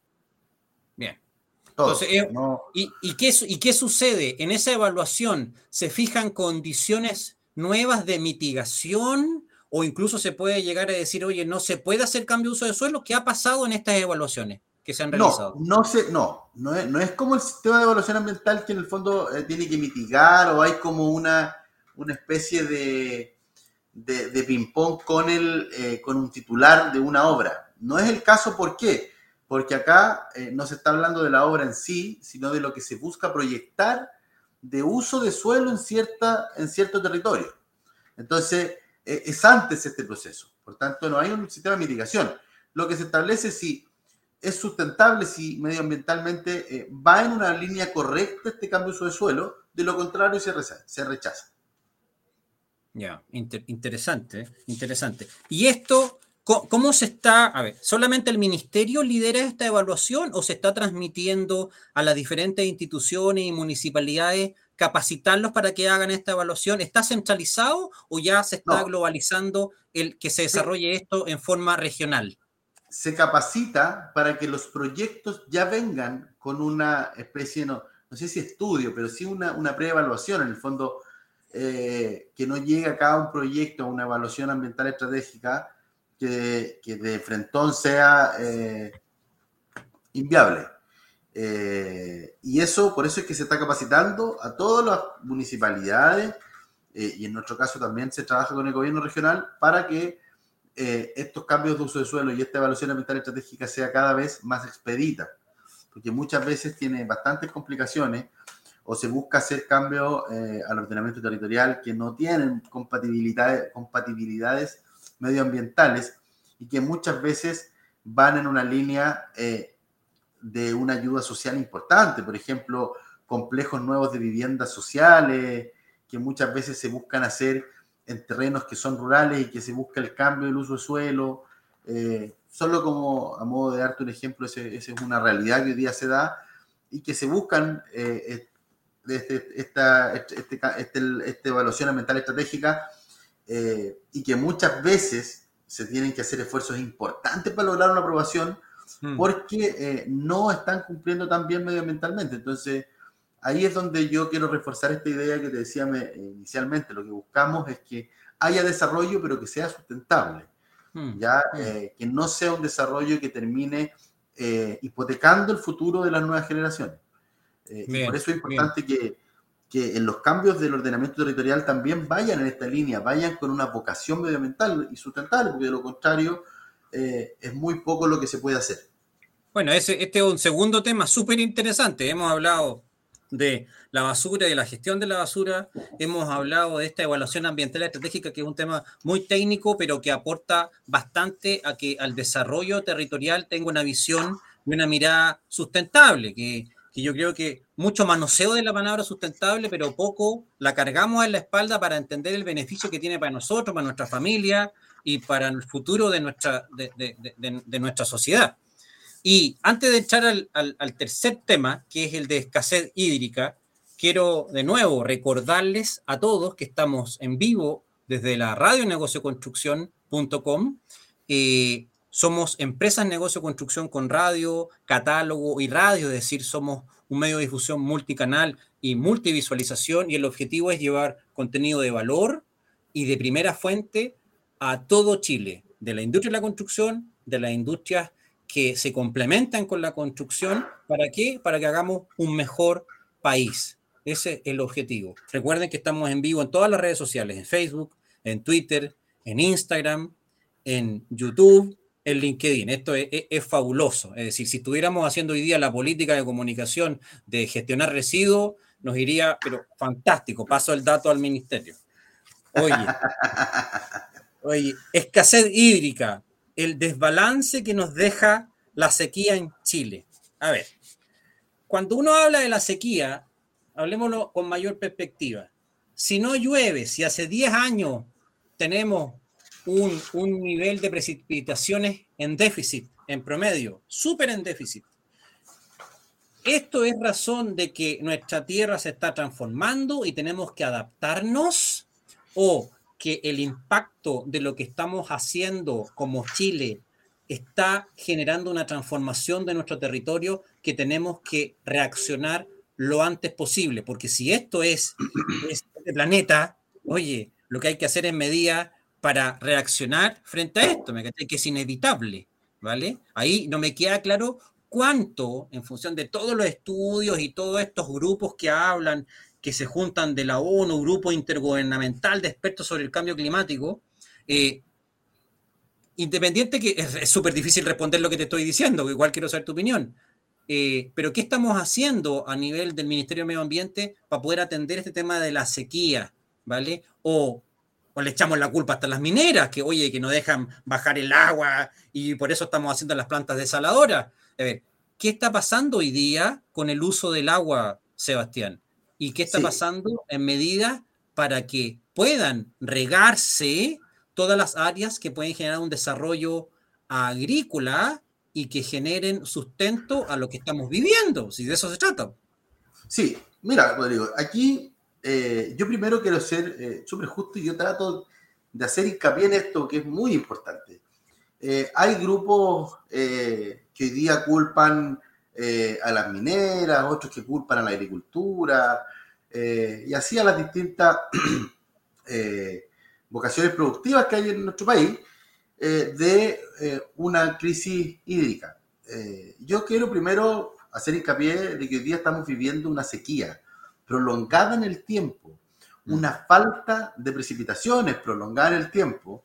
Entonces, eh, ¿y, y, qué, ¿Y qué sucede? En esa evaluación se fijan condiciones nuevas de mitigación o incluso se puede llegar a decir, oye, no se puede hacer cambio de uso de suelo. ¿Qué ha pasado en estas evaluaciones? que se han realizado. No, no, sé, no, no es, no es como el sistema de evaluación ambiental que en el fondo eh, tiene que mitigar o hay como una, una especie de, de, ping-pong con, el, eh, con un titular de una obra. No es el caso, ¿por qué? Porque acá eh, no se está hablando de la obra en sí, sino de lo que se busca proyectar de uso de suelo en, cierta, en cierto territorio. Entonces, es antes este proceso. Por tanto, no hay un sistema de mitigación. Lo que se establece es si es sustentable si medioambientalmente eh, va en una línea correcta este cambio de uso de suelo, de lo contrario se rechaza. Se. Ya, interesante, interesante. ¿Y esto cómo, se está, a ver, solamente el ministerio lidera esta evaluación o se está transmitiendo a las diferentes instituciones y municipalidades capacitarlos para que hagan esta evaluación? ¿Está centralizado o ya se está globalizando el que se desarrolle esto en forma regional? se capacita para que los proyectos ya vengan con una especie, no, no sé si estudio, pero sí una, una preevaluación, en el fondo, eh, que no llegue acá un proyecto, una evaluación ambiental estratégica que, que de frentón sea eh, inviable. Eh, y eso, por eso es que se está capacitando a todas las municipalidades, y en nuestro caso también se trabaja con el gobierno regional para que eh, estos cambios de uso de suelo y esta evaluación ambiental estratégica sea cada vez más expedita, porque muchas veces tiene bastantes complicaciones o se busca hacer cambios eh, al ordenamiento territorial que no tienen compatibilidades, compatibilidades medioambientales y que muchas veces van en una línea eh, de una ayuda social importante, por ejemplo, complejos nuevos de viviendas sociales que muchas veces se buscan hacer en terrenos que son rurales y que se busca el cambio del uso de suelo. Eh, solo como a modo de darte un ejemplo, esa es una realidad que hoy día se da y que se buscan eh, este, esta, este, este, este esta evaluación ambiental estratégica eh, y que muchas veces se tienen que hacer esfuerzos importantes para lograr una aprobación hmm. porque no están cumpliendo tan bien medioambientalmente. Entonces, ahí es donde yo quiero reforzar esta idea que te decía inicialmente. Lo que buscamos es que haya desarrollo, pero que sea sustentable. Hmm. Ya, hmm. Eh, que no sea un desarrollo que termine eh, hipotecando el futuro de las nuevas generaciones. Eh, y por eso es importante que, que, en los cambios del ordenamiento territorial también vayan en esta línea, vayan con una vocación medioambiental y sustentable, porque de lo contrario es muy poco lo que se puede hacer. Bueno, este es un segundo tema súper interesante. Hemos hablado de la basura y de la gestión de la basura. Hemos hablado de esta evaluación ambiental estratégica, que es un tema muy técnico, pero que aporta bastante a que al desarrollo territorial tenga una visión y una mirada sustentable, que, que yo creo que mucho manoseo de la palabra sustentable, pero poco la cargamos en la espalda para entender el beneficio que tiene para nosotros, para nuestra familia y para el futuro de nuestra, de, de, de nuestra sociedad. Y antes de echar al, tercer tema, que es el de escasez hídrica, quiero de nuevo recordarles a todos que estamos en vivo desde la radio negocioconstrucción.com. Eh, somos empresas negocio construcción con radio, catálogo y radio, es decir, somos un medio de difusión multicanal y multivisualización y el objetivo es llevar contenido de valor y de primera fuente a todo Chile, de la industria de la construcción, de las industrias que se complementan con la construcción. ¿Para qué? Para que hagamos un mejor país. Ese es el objetivo. Recuerden que estamos en vivo en todas las redes sociales, en Facebook, en Twitter, en Instagram, en YouTube, en LinkedIn. Esto es, es, fabuloso. Es decir, si estuviéramos haciendo hoy día la política de comunicación de gestionar residuos, nos iría, pero fantástico. Paso el dato al ministerio. Oye, oye, escasez hídrica, el desbalance que nos deja la sequía en Chile. A ver, cuando uno habla de la sequía, hablemoslo con mayor perspectiva. Si no llueve, si hace 10 años tenemos un, un nivel de precipitaciones en déficit, en promedio, súper en déficit, esto es razón de que nuestra tierra se está transformando y tenemos que adaptarnos o que el impacto de lo que estamos haciendo como Chile está generando una transformación de nuestro territorio que tenemos que reaccionar lo antes posible, porque si esto es, este planeta, oye, lo que hay que hacer es medida para reaccionar frente a esto, me que es inevitable, ¿vale? Ahí no me queda claro cuánto, en función de todos los estudios y todos estos grupos que hablan que se juntan de la ONU, grupo intergubernamental de expertos sobre el cambio climático, eh, independiente que es súper difícil responder lo que te estoy diciendo, igual quiero saber tu opinión, eh, pero ¿qué estamos haciendo a nivel del Ministerio de Medio Ambiente para poder atender este tema de la sequía, ¿vale? O, o le echamos la culpa hasta las mineras, que oye, que no dejan bajar el agua y por eso estamos haciendo las plantas desaladoras. A ver, ¿qué está pasando hoy día con el uso del agua, Sebastián? y qué está pasando en medida para que puedan regarse todas las áreas que pueden generar un desarrollo agrícola y que generen sustento a lo que estamos viviendo, si de eso se trata. Sí, mira, Rodrigo, aquí eh, yo primero quiero ser eh, súper justo y yo trato de hacer hincapié en esto que es muy importante. Eh, hay grupos que hoy día culpan eh, a las mineras, otros que culpan a la agricultura, eh, y así a las distintas eh, vocaciones productivas que hay en nuestro país de una crisis hídrica. yo quiero primero hacer hincapié de que hoy día estamos viviendo una sequía prolongada en el tiempo, mm. una falta de precipitaciones prolongada en el tiempo,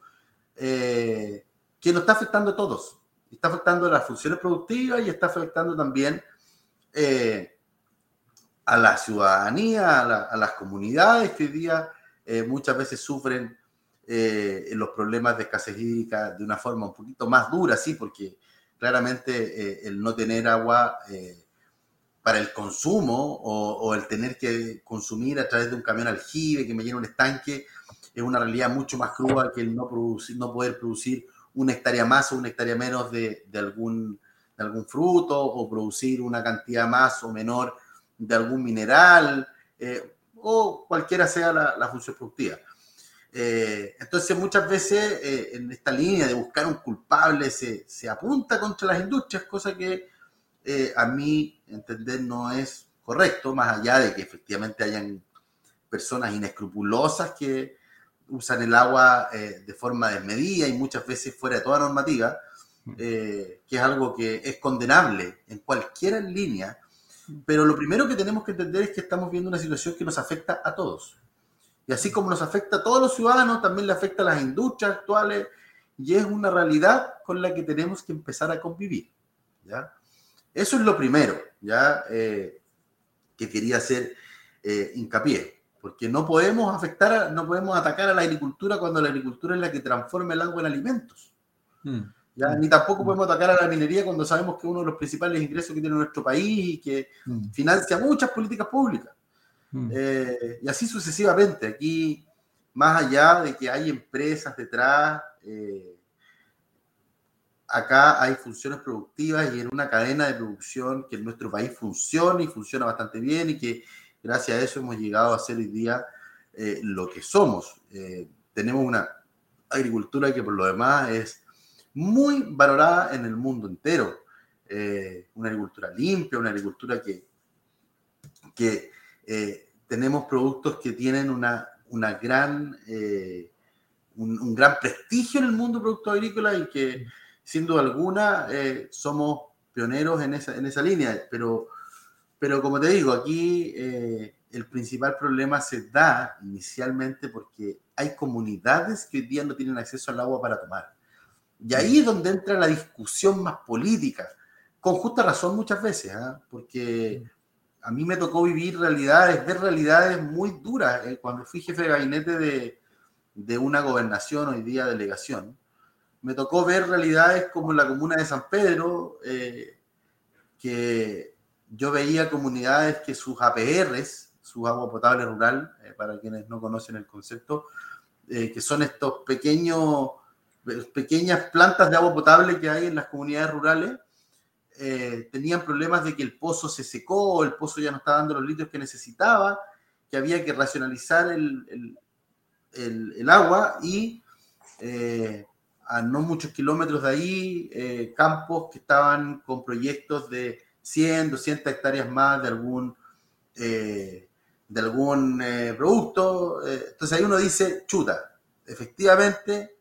que nos está afectando a todos está afectando a las funciones productivas y está afectando también eh, a la ciudadanía, a, las comunidades que hoy día eh, muchas veces sufren eh, los problemas de escasez hídrica de una forma un poquito más dura, sí, porque claramente el no tener agua para el consumo o, el tener que consumir a través de un camión aljibe que me llena un estanque es una realidad mucho más cruda que el no, producir, no poder producir una hectárea más o una hectárea menos de, algún, algún fruto o producir una cantidad más o menor de algún mineral eh, o cualquiera sea la, función productiva. Eh, entonces muchas veces eh, en esta línea de buscar un culpable se, se apunta contra las industrias, cosa que a mí entender no es correcto, más allá de que efectivamente hayan personas inescrupulosas que, usan el agua eh, de forma desmedida y muchas veces fuera de toda normativa, mm. eh, que es algo que es condenable en cualquier línea, pero lo primero que tenemos que entender es que estamos viendo una situación que nos afecta a todos. Y así como nos afecta a todos los ciudadanos, también le afecta a las industrias actuales y es una realidad con la que tenemos que empezar a convivir. ¿ya? Eso es lo primero ¿ya? Eh, que quería hacer hincapié porque no podemos afectar, no podemos atacar a la agricultura cuando la agricultura es la que transforma el agua en alimentos. Hmm. ¿ya? Ni tampoco podemos atacar a la minería cuando sabemos que es uno de los principales ingresos que tiene nuestro país y que hmm. financia muchas políticas públicas. Eh, y así sucesivamente. Aquí, más allá de que hay empresas detrás, eh, acá hay funciones productivas y en una cadena de producción que en nuestro país funciona y funciona bastante bien y que gracias a eso hemos llegado a ser hoy día eh, lo que somos. Eh, tenemos una agricultura que por lo demás es muy valorada en el mundo entero. Eh, una agricultura limpia, una agricultura que, que tenemos productos que tienen una, una gran, eh, un, gran prestigio en el mundo producto agrícola y que sin duda alguna eh, somos pioneros en esa, en esa línea. Pero, pero como te digo, aquí el principal problema se da inicialmente porque hay comunidades que hoy día no tienen acceso al agua para tomar. Y ahí es donde entra la discusión más política, con justa razón muchas veces, ¿ah? porque a mí me tocó vivir realidades, ver realidades muy duras. Eh, cuando fui jefe de gabinete de, de, una gobernación, hoy día delegación, me tocó ver realidades como en la comuna de San Pedro, eh, que yo veía comunidades que sus APRs, su agua potable rural, eh, para quienes no conocen el concepto, que son estos pequeños, pequeñas plantas de agua potable que hay en las comunidades rurales, eh, tenían problemas de que el pozo se secó, el pozo ya no estaba dando los litros que necesitaba, que había que racionalizar el, el, agua y eh, a no muchos kilómetros de ahí, eh, campos que estaban con proyectos de 100, 200 hectáreas más de algún, de algún producto. entonces ahí uno dice, chuta, efectivamente,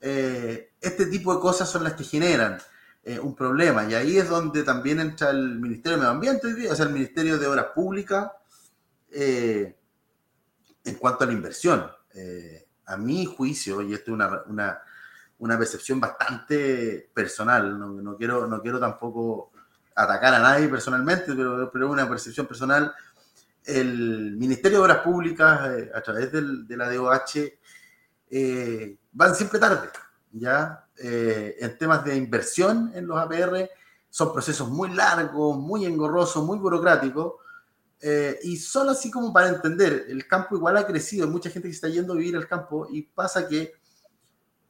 este tipo de cosas son las que generan eh, un problema. Y ahí es donde también entra el Ministerio de Medio Ambiente, o sea, el Ministerio de Obras Públicas, eh, en cuanto a la inversión. Eh, a mi juicio, y esto es una, una, percepción bastante personal, no, quiero, no quiero tampoco atacar a nadie personalmente, pero, pero una percepción personal, el Ministerio de Obras Públicas, a través del, de la DOH, van siempre tarde, ¿ya? Eh, en temas de inversión en los APR son procesos muy largos, muy engorrosos, muy burocráticos. Eh, y solo así como para entender, el campo igual ha crecido, hay mucha gente que está yendo a vivir al campo y pasa que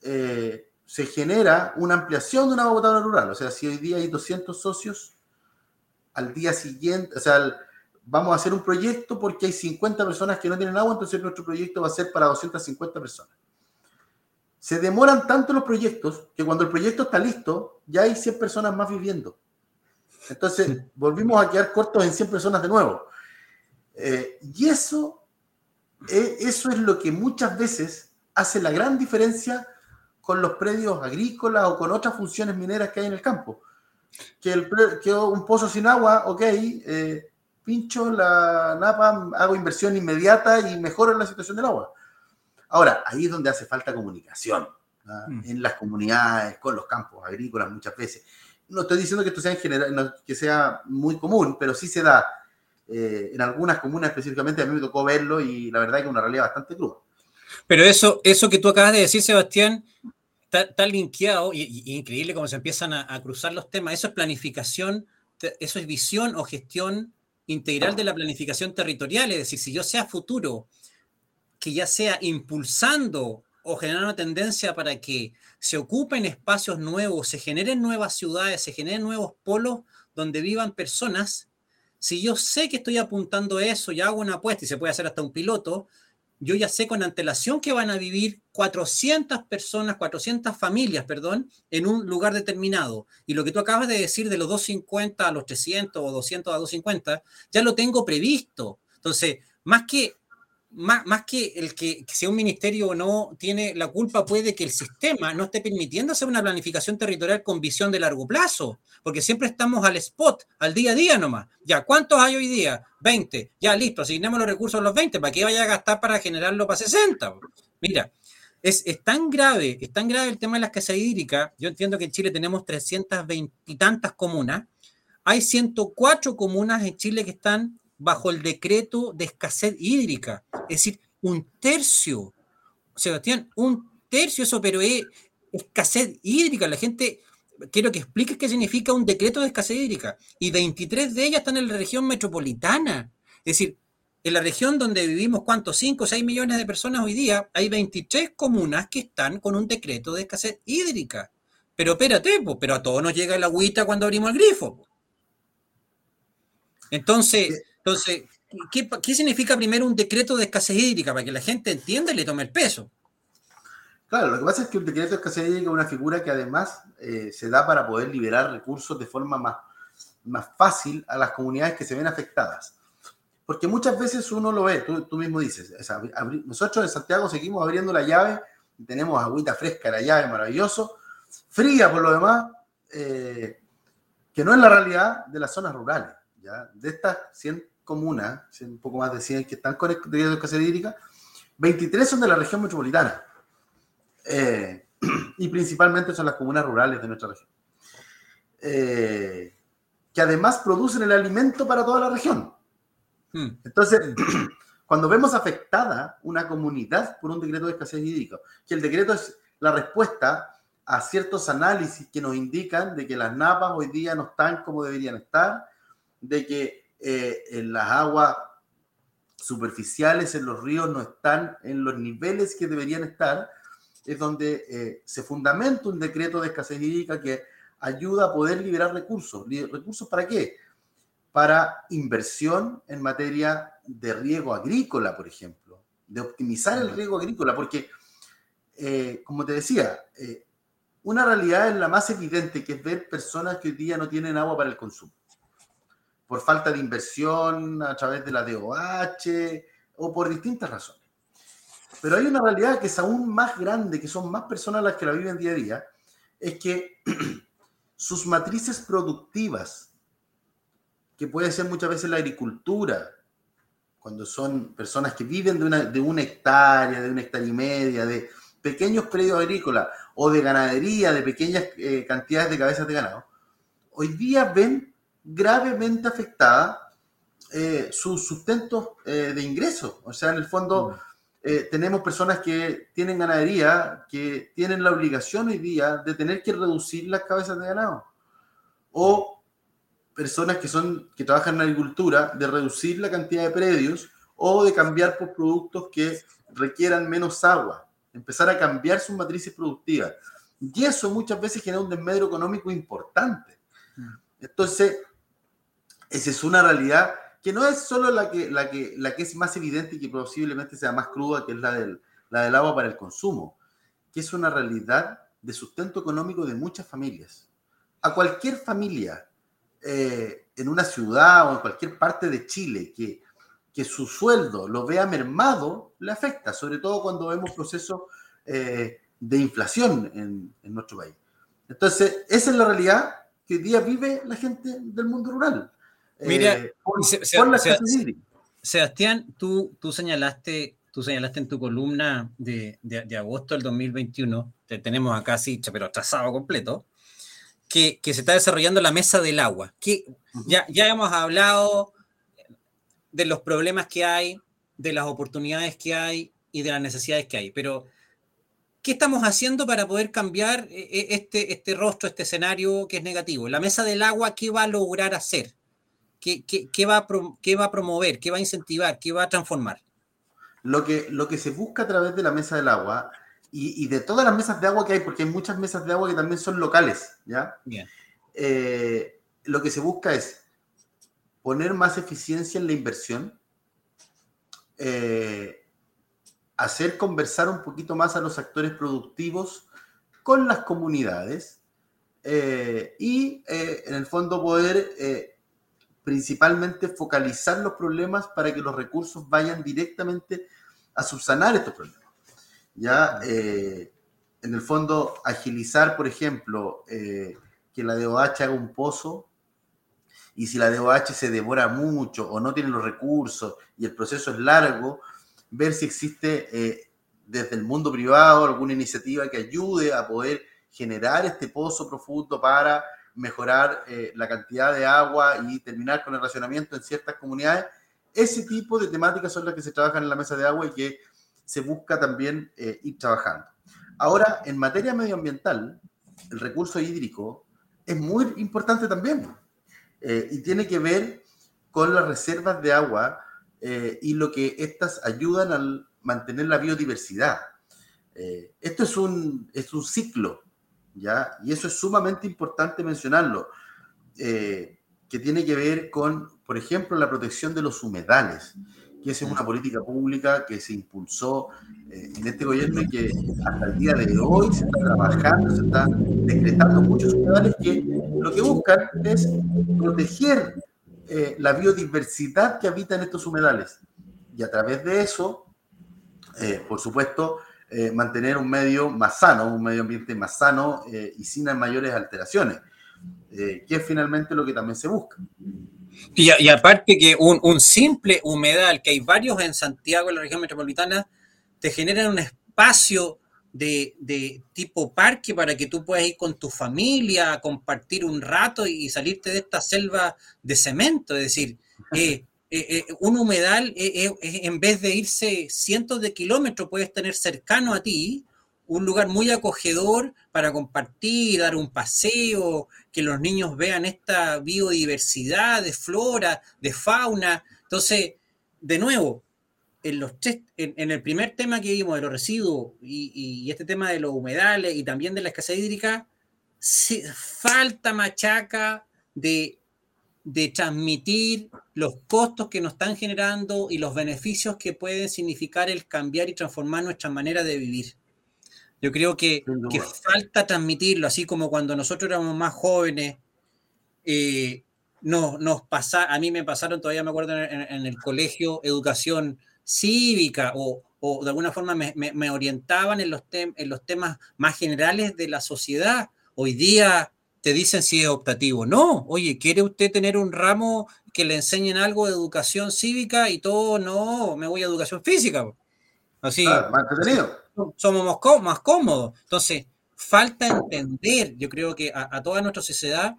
eh, se genera una ampliación de una agua rural. O sea, si hoy día hay 200 socios, al día siguiente, o sea, vamos a hacer un proyecto porque hay 50 personas que no tienen agua, entonces nuestro proyecto va a ser para 250 personas se demoran tanto los proyectos que cuando el proyecto está listo, ya hay 100 personas más viviendo. Entonces, volvimos a quedar cortos en 100 personas de nuevo. Eh, y eso, eh, eso es lo que muchas veces hace la gran diferencia con los predios agrícolas o con otras funciones mineras que hay en el campo. Que, el, que un pozo sin agua, ok, eh, pincho la napa, hago inversión inmediata y mejoro la situación del agua Ahora, ahí es donde hace falta comunicación, mm. en las comunidades, con los campos agrícolas muchas veces. No estoy diciendo que esto sea en general, que sea muy común, pero sí se da. Eh, en algunas comunas específicamente a mí me tocó verlo y la verdad es que es una realidad bastante cruda. Pero eso, eso que tú acabas de decir, Sebastián, está, linkeado y, increíble cómo se empiezan a, cruzar los temas. Eso es planificación, eso es visión o gestión integral de la planificación territorial. Es decir, si yo sea futuro que ya sea impulsando o generando una tendencia para que se ocupen espacios nuevos, se generen nuevas ciudades, se generen nuevos polos donde vivan personas, si yo sé que estoy apuntando a eso y hago una apuesta y se puede hacer hasta un piloto, yo ya sé con antelación que van a vivir 400 personas, 400 familias, perdón, en un lugar determinado. Y lo que tú acabas de decir de los 250 a los 300 o 200 a 250, ya lo tengo previsto. Entonces, más que más, que el que, sea un ministerio o no tiene la culpa, puede que el sistema no esté permitiendo hacer una planificación territorial con visión de largo plazo, porque siempre estamos al spot, al día a día nomás. Ya, ¿cuántos hay hoy día? 20. Ya, listo, asignemos los recursos a los 20, ¿para qué vaya a gastar para generarlo para 60? Mira, es, es, tan grave, es tan grave el tema de la escasez hídrica. Yo entiendo que en Chile tenemos 320 y tantas comunas. Hay 104 comunas en Chile que están bajo el decreto de escasez hídrica. Es decir, un tercio, Sebastián, un tercio eso, pero es escasez hídrica. La gente, quiero que expliques qué significa un decreto de escasez hídrica. Y 23 de ellas están en la región metropolitana. Es decir, en la región donde vivimos, ¿cuántos? 5 o 6 millones de personas hoy día, hay 23 comunas que están con un decreto de escasez hídrica. Pero espérate, pero a todos nos llega el agüita cuando abrimos el grifo. Entonces, entonces, ¿qué, significa primero un decreto de escasez hídrica? Para que la gente entienda y le tome el peso. Claro, lo que pasa es que un decreto de escasez hídrica es una figura que además eh, se da para poder liberar recursos de forma más, más fácil a las comunidades que se ven afectadas. porque muchas veces uno lo ve, tú, mismo dices, nosotros en Santiago seguimos abriendo la llave, tenemos agüita fresca, la llave maravilloso, fría por lo demás, eh, que no es la realidad de las zonas rurales. ¿ya? De estas 100 comunas, un poco más de 100 que están con el de escasez hídrica, 23 son de la región metropolitana. Eh, y principalmente son las comunas rurales de nuestra región. Eh, que además producen el alimento para toda la región. Hmm. Entonces, cuando vemos afectada una comunidad por un decreto de escasez hídrica, que el decreto es la respuesta a ciertos análisis que nos indican de que las napas hoy día no están como deberían estar, de que eh, en las aguas superficiales en los ríos no están en los niveles que deberían estar, es donde eh, se fundamenta un decreto de escasez hídrica que ayuda a poder liberar recursos. ¿Recursos para qué? Para inversión en materia de riego agrícola, por ejemplo, de optimizar el riego agrícola, porque, eh, como te decía, eh, una realidad es la más evidente, que es ver personas que hoy día no tienen agua para el consumo, por falta de inversión a través de la DOH o por distintas razones. Pero hay una realidad que es aún más grande, que son más personas las que la viven día a día, es que sus matrices productivas, que puede ser muchas veces la agricultura, cuando son personas que viven de una, hectárea, de una hectárea y media, de pequeños predios agrícolas o de ganadería, de pequeñas eh, cantidades de cabezas de ganado, hoy día ven gravemente afectada eh, sus sustentos eh, de ingresos. O sea, en el fondo... Mm. Eh, tenemos personas que tienen ganadería, que tienen la obligación hoy día de tener que reducir las cabezas de ganado. O personas que, son, que trabajan en agricultura, de reducir la cantidad de predios o de cambiar por productos que requieran menos agua, empezar a cambiar sus matrices productivas. Y eso muchas veces genera un desmedro económico importante. Mm. Entonces, esa es una realidad que no es solo la que, la que, la que es más evidente y que posiblemente sea más cruda, que es la del, la del agua para el consumo, que es una realidad de sustento económico de muchas familias. A cualquier familia eh, en una ciudad o en cualquier parte de Chile que, que su sueldo lo vea mermado, le afecta, sobre todo cuando vemos procesos eh, de inflación en, en nuestro país. Entonces, esa es la realidad que hoy día vive la gente del mundo rural. Mira, eh, Sebastián, tú, tú, señalaste, tú señalaste en tu columna de, de, agosto del 2021, te tenemos acá sí, pero trazado completo, que, que, se está desarrollando la mesa del agua. Que ya, ya hemos hablado de los problemas que hay, de las oportunidades que hay y de las necesidades que hay, pero ¿qué estamos haciendo para poder cambiar eh, eh, este, este rostro, este escenario que es negativo? La mesa del agua, ¿qué va a lograr hacer? ¿Qué, va, a va a promover? ¿Qué va a incentivar? ¿Qué va a transformar? Lo que, lo que se busca a través de la mesa del agua y, de todas las mesas de agua que hay, porque hay muchas mesas de agua que también son locales, ¿ya? Bien. Eh, lo que se busca es poner más eficiencia en la inversión, eh, hacer conversar un poquito más a los actores productivos con las comunidades eh, y en el fondo poder principalmente focalizar los problemas para que los recursos vayan directamente a subsanar estos problemas. Ya, eh, en el fondo, agilizar, por ejemplo, eh, que la DOH haga un pozo y si la DOH se devora mucho o no tiene los recursos y el proceso es largo, ver si existe eh, desde el mundo privado alguna iniciativa que ayude a poder generar este pozo profundo para mejorar eh, la cantidad de agua y terminar con el racionamiento en ciertas comunidades. Ese tipo de temáticas son las que se trabajan en la mesa de agua y que se busca también eh, ir trabajando. Ahora, en materia medioambiental, el recurso hídrico es muy importante también eh, y tiene que ver con las reservas de agua y lo que estas ayudan al mantener la biodiversidad. esto es un, es un ciclo ¿ya? Y eso es sumamente importante mencionarlo, eh, que tiene que ver con, por ejemplo, la protección de los humedales, que esa es una política pública que se impulsó eh, en este gobierno y que hasta el día de hoy se está trabajando, se está decretando muchos humedales que lo que buscan es proteger eh, la biodiversidad que habita en estos humedales. Y a través de eso, por supuesto, eh, mantener un medio más sano, un medio ambiente más sano y sin mayores alteraciones, que es finalmente lo que también se busca. Y, aparte que un, un, simple humedal, que hay varios en Santiago, en la región metropolitana, te generan un espacio de, tipo parque para que tú puedas ir con tu familia a compartir un rato y salirte de esta selva de cemento. Es decir, eh, eh, eh, un humedal, en vez de irse cientos de kilómetros, puedes tener cercano a ti un lugar muy acogedor para compartir, dar un paseo, que los niños vean esta biodiversidad de flora, de fauna. Entonces, de nuevo, en, los en, el primer tema que vimos de los residuos y, este tema de los humedales y también de la escasez hídrica, falta machaca de, de transmitir los costos que nos están generando y los beneficios que pueden significar el cambiar y transformar nuestra manera de vivir. Yo creo que, que falta transmitirlo, así como cuando nosotros éramos más jóvenes, eh, nos, nos pasa, a mí me pasaron, todavía me acuerdo en el colegio, educación cívica o, de alguna forma me, orientaban en los, en los temas más generales de la sociedad. Hoy día te dicen si es optativo. No, oye, ¿quiere usted tener un ramo que le enseñen algo de educación cívica y todo? No, me voy a educación física. Así, somos más cómodos. Entonces, falta entender, yo creo que a toda nuestra sociedad,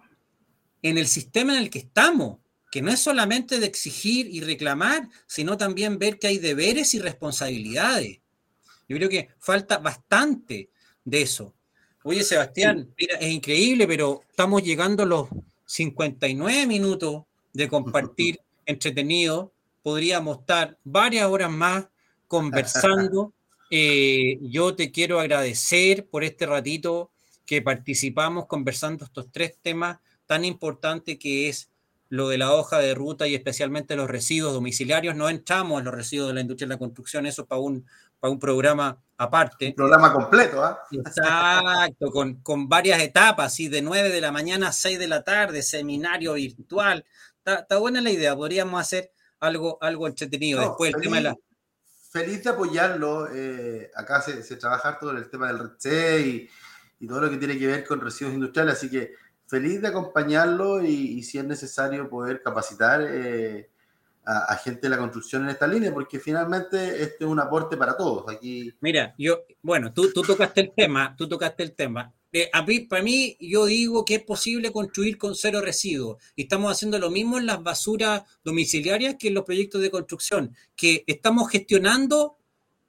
en el sistema en el que estamos que no es solamente de exigir y reclamar, sino también ver que hay deberes y responsabilidades. Yo creo que falta bastante de eso. Oye, Sebastián, mira, es increíble, pero estamos llegando a los 59 minutos de compartir entretenido. Podríamos estar varias horas más conversando. Eh, yo te quiero agradecer por este ratito que participamos conversando estos tres temas tan importantes que es lo de la hoja de ruta y especialmente los residuos domiciliarios. No entramos en los residuos de la industria de la construcción, eso para un, para un programa aparte. Un programa completo, ¿ah? Exacto, con, con, varias etapas, ¿sí? de 9 de la mañana a 6 de la tarde, seminario virtual. Está, buena la idea, podríamos hacer algo, algo entretenido. Después el tema de la... Feliz de apoyarlo. Eh, acá se, se trabaja todo el tema del RC y, y todo lo que tiene que ver con residuos industriales, así que feliz de acompañarlo y, si es necesario poder capacitar eh, a, gente de la construcción en esta línea, porque finalmente este es un aporte para todos. Aquí. Mira, yo, bueno, tú, tú tocaste el tema, tú tocaste el tema. Eh, para mí, yo digo que es posible construir con cero residuos. Y estamos haciendo lo mismo en las basuras domiciliarias que en los proyectos de construcción, que estamos gestionando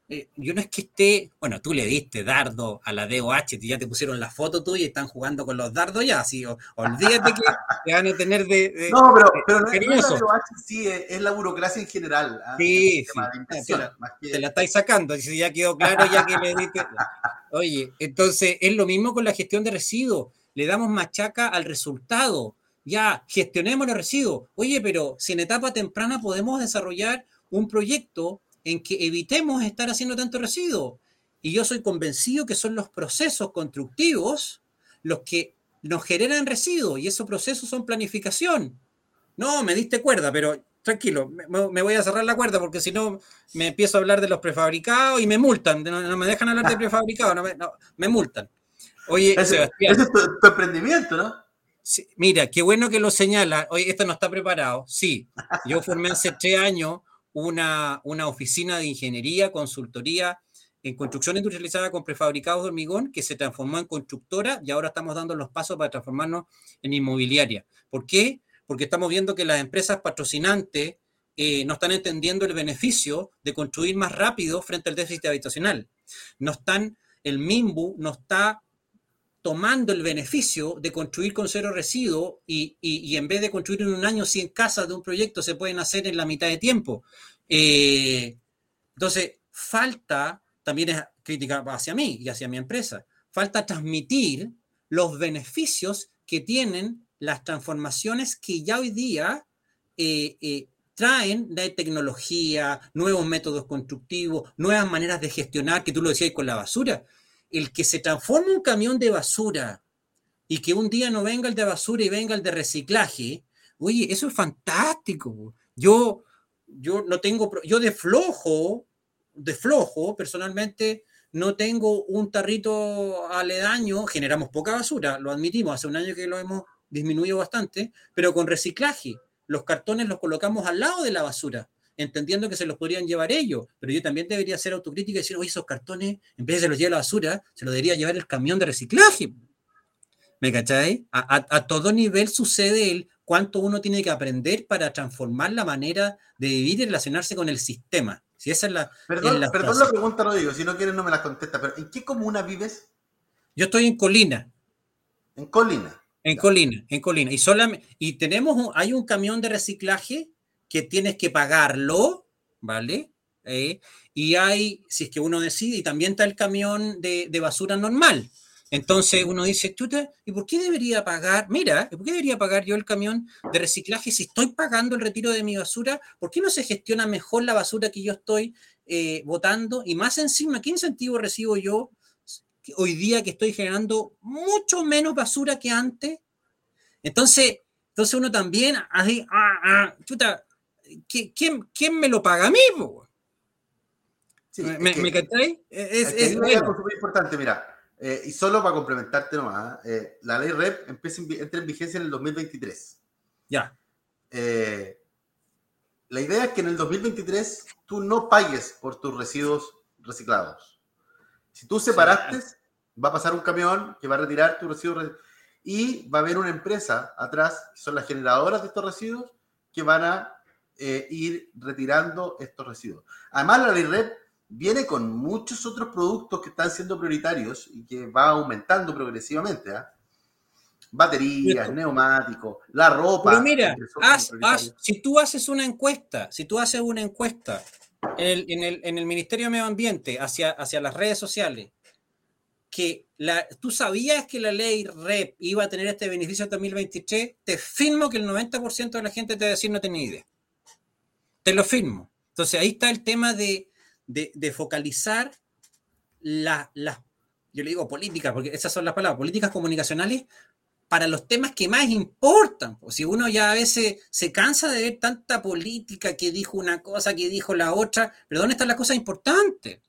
eh, yo no es que esté, bueno, tú le diste dardo a la DOH, ya te pusieron la foto tuya y están jugando con los dardos ya, así, olvídate que te van a tener de... no, pero, pero no, es la DOH, sí, es, la burocracia en general. ¿ah? Sí, sí, te, la, estáis sacando, si ya quedó claro ya que le diste... Oye, entonces es lo mismo con la gestión de residuos, le damos machaca al resultado, ya, gestionemos los residuos. Oye, pero si en etapa temprana podemos desarrollar un proyecto en que evitemos estar haciendo tanto residuo. Y yo soy convencido que son los procesos constructivos los que nos generan residuos y esos procesos son planificación. No, me diste cuerda, pero tranquilo, me, voy a cerrar la cuerda porque si no me empiezo a hablar de los prefabricados y me multan. No, me dejan hablar de prefabricados, no me, multan. Oye, Sebastián. Ese es tu, emprendimiento, ¿no? mira, qué bueno que lo señala. Oye, esto no está preparado. Sí, yo formé hace tres años una, una oficina de ingeniería, consultoría en construcción industrializada con prefabricados de hormigón que se transformó en constructora y ahora estamos dando los pasos para transformarnos en inmobiliaria. ¿Por qué? Porque estamos viendo que las empresas patrocinantes eh, no están entendiendo el beneficio de construir más rápido frente al déficit habitacional. No están, el MIMBU no está tomando el beneficio de construir con cero residuo y, en vez de construir en un año 100 casas de un proyecto, se pueden hacer en la mitad de tiempo. Eh, entonces, falta, también es crítica hacia mí y hacia mi empresa, falta transmitir los beneficios que tienen las transformaciones que ya hoy día eh, eh, traen de tecnología, nuevos métodos constructivos, nuevas maneras de gestionar, que tú lo decías con la basura el que se transforme un camión de basura y que un día no venga el de basura y venga el de reciclaje, Oye, eso es fantástico. Yo, yo no tengo, yo de flojo, de flojo, personalmente, no tengo un tarrito aledaño, generamos poca basura, lo admitimos, hace un año que lo hemos disminuido bastante, pero con reciclaje. Los cartones los colocamos al lado de la basura, entendiendo que se los podrían llevar ellos, pero yo también debería hacer autocrítica y decir, oye, esos cartones, en vez de se los llevar a la basura, se los debería llevar el camión de reciclaje. ¿Me cacháis? A, todo nivel sucede el cuánto uno tiene que aprender para transformar la manera de vivir y relacionarse con el sistema. Si esa es la. Perdón, la, perdón la pregunta, Rodrigo, si no quieres no me la contesta, pero ¿en qué comuna vives? Yo estoy en Colina. En Colina. En Colina, en Colina. Y, solamente, y tenemos, hay un camión de reciclaje que tienes que pagarlo, ¿vale? Eh, y hay, si es que uno decide, y también está el camión de, de basura normal. Entonces uno dice, ¿y por qué debería pagar? Mira, ¿por qué debería pagar yo el camión de reciclaje si estoy pagando el retiro de mi basura? ¿Por qué no se gestiona mejor la basura que yo estoy eh, botando? Y más encima, ¿qué incentivo recibo yo hoy día que estoy generando mucho menos basura que antes? Entonces, entonces uno también, así, ah, ah, chuta, ¿quién, ¿quién, me lo paga a mí? ¿Me, es, que, es, es, muy importante, mira eh, y solo para complementarte nomás, eh, la ley REP empieza, entra en vigencia en el 2023. Ya. Eh, la idea es que en el 2023 tú no pagues por tus residuos reciclados. Si tú separaste, va a pasar un camión que va a retirar tus residuos y va a haber una empresa atrás, que son las generadoras de estos residuos, que van a ir retirando estos residuos. Además, la ley REP viene con muchos otros productos que están siendo prioritarios y que va aumentando progresivamente. ¿ah? Baterías, neumáticos, la ropa. Pero mira, si tú haces una encuesta, si tú haces una encuesta en el, Ministerio de Medio Ambiente hacia, hacia las redes sociales, que la, tú sabías que la ley REP iba a tener este beneficio hasta 2023, te firmo que el 90% de la gente te va a decir no tenía idea. Te lo firmo. Entonces ahí está el tema de, de, focalizar las, yo le digo políticas, porque esas son las palabras, políticas comunicacionales para los temas que más importan. Pues si uno ya a veces se cansa de ver tanta política que dijo una cosa, que dijo la otra, pero ¿dónde están las cosas importantes?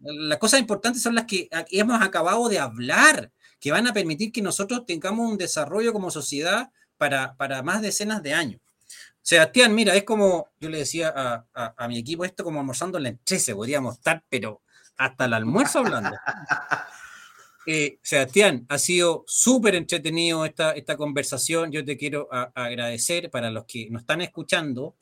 Las cosas importantes son las que hemos acabado de hablar, que van a permitir que nosotros tengamos un desarrollo como sociedad para, para más decenas de años. Sebastián, mira, es como, yo le decía a, mi equipo, esto como almorzando en la 13, podríamos estar, pero hasta el almuerzo hablando. Eh, Sebastián, ha sido súper entretenido esta, esta conversación. Yo te quiero agradecer para los que nos están escuchando.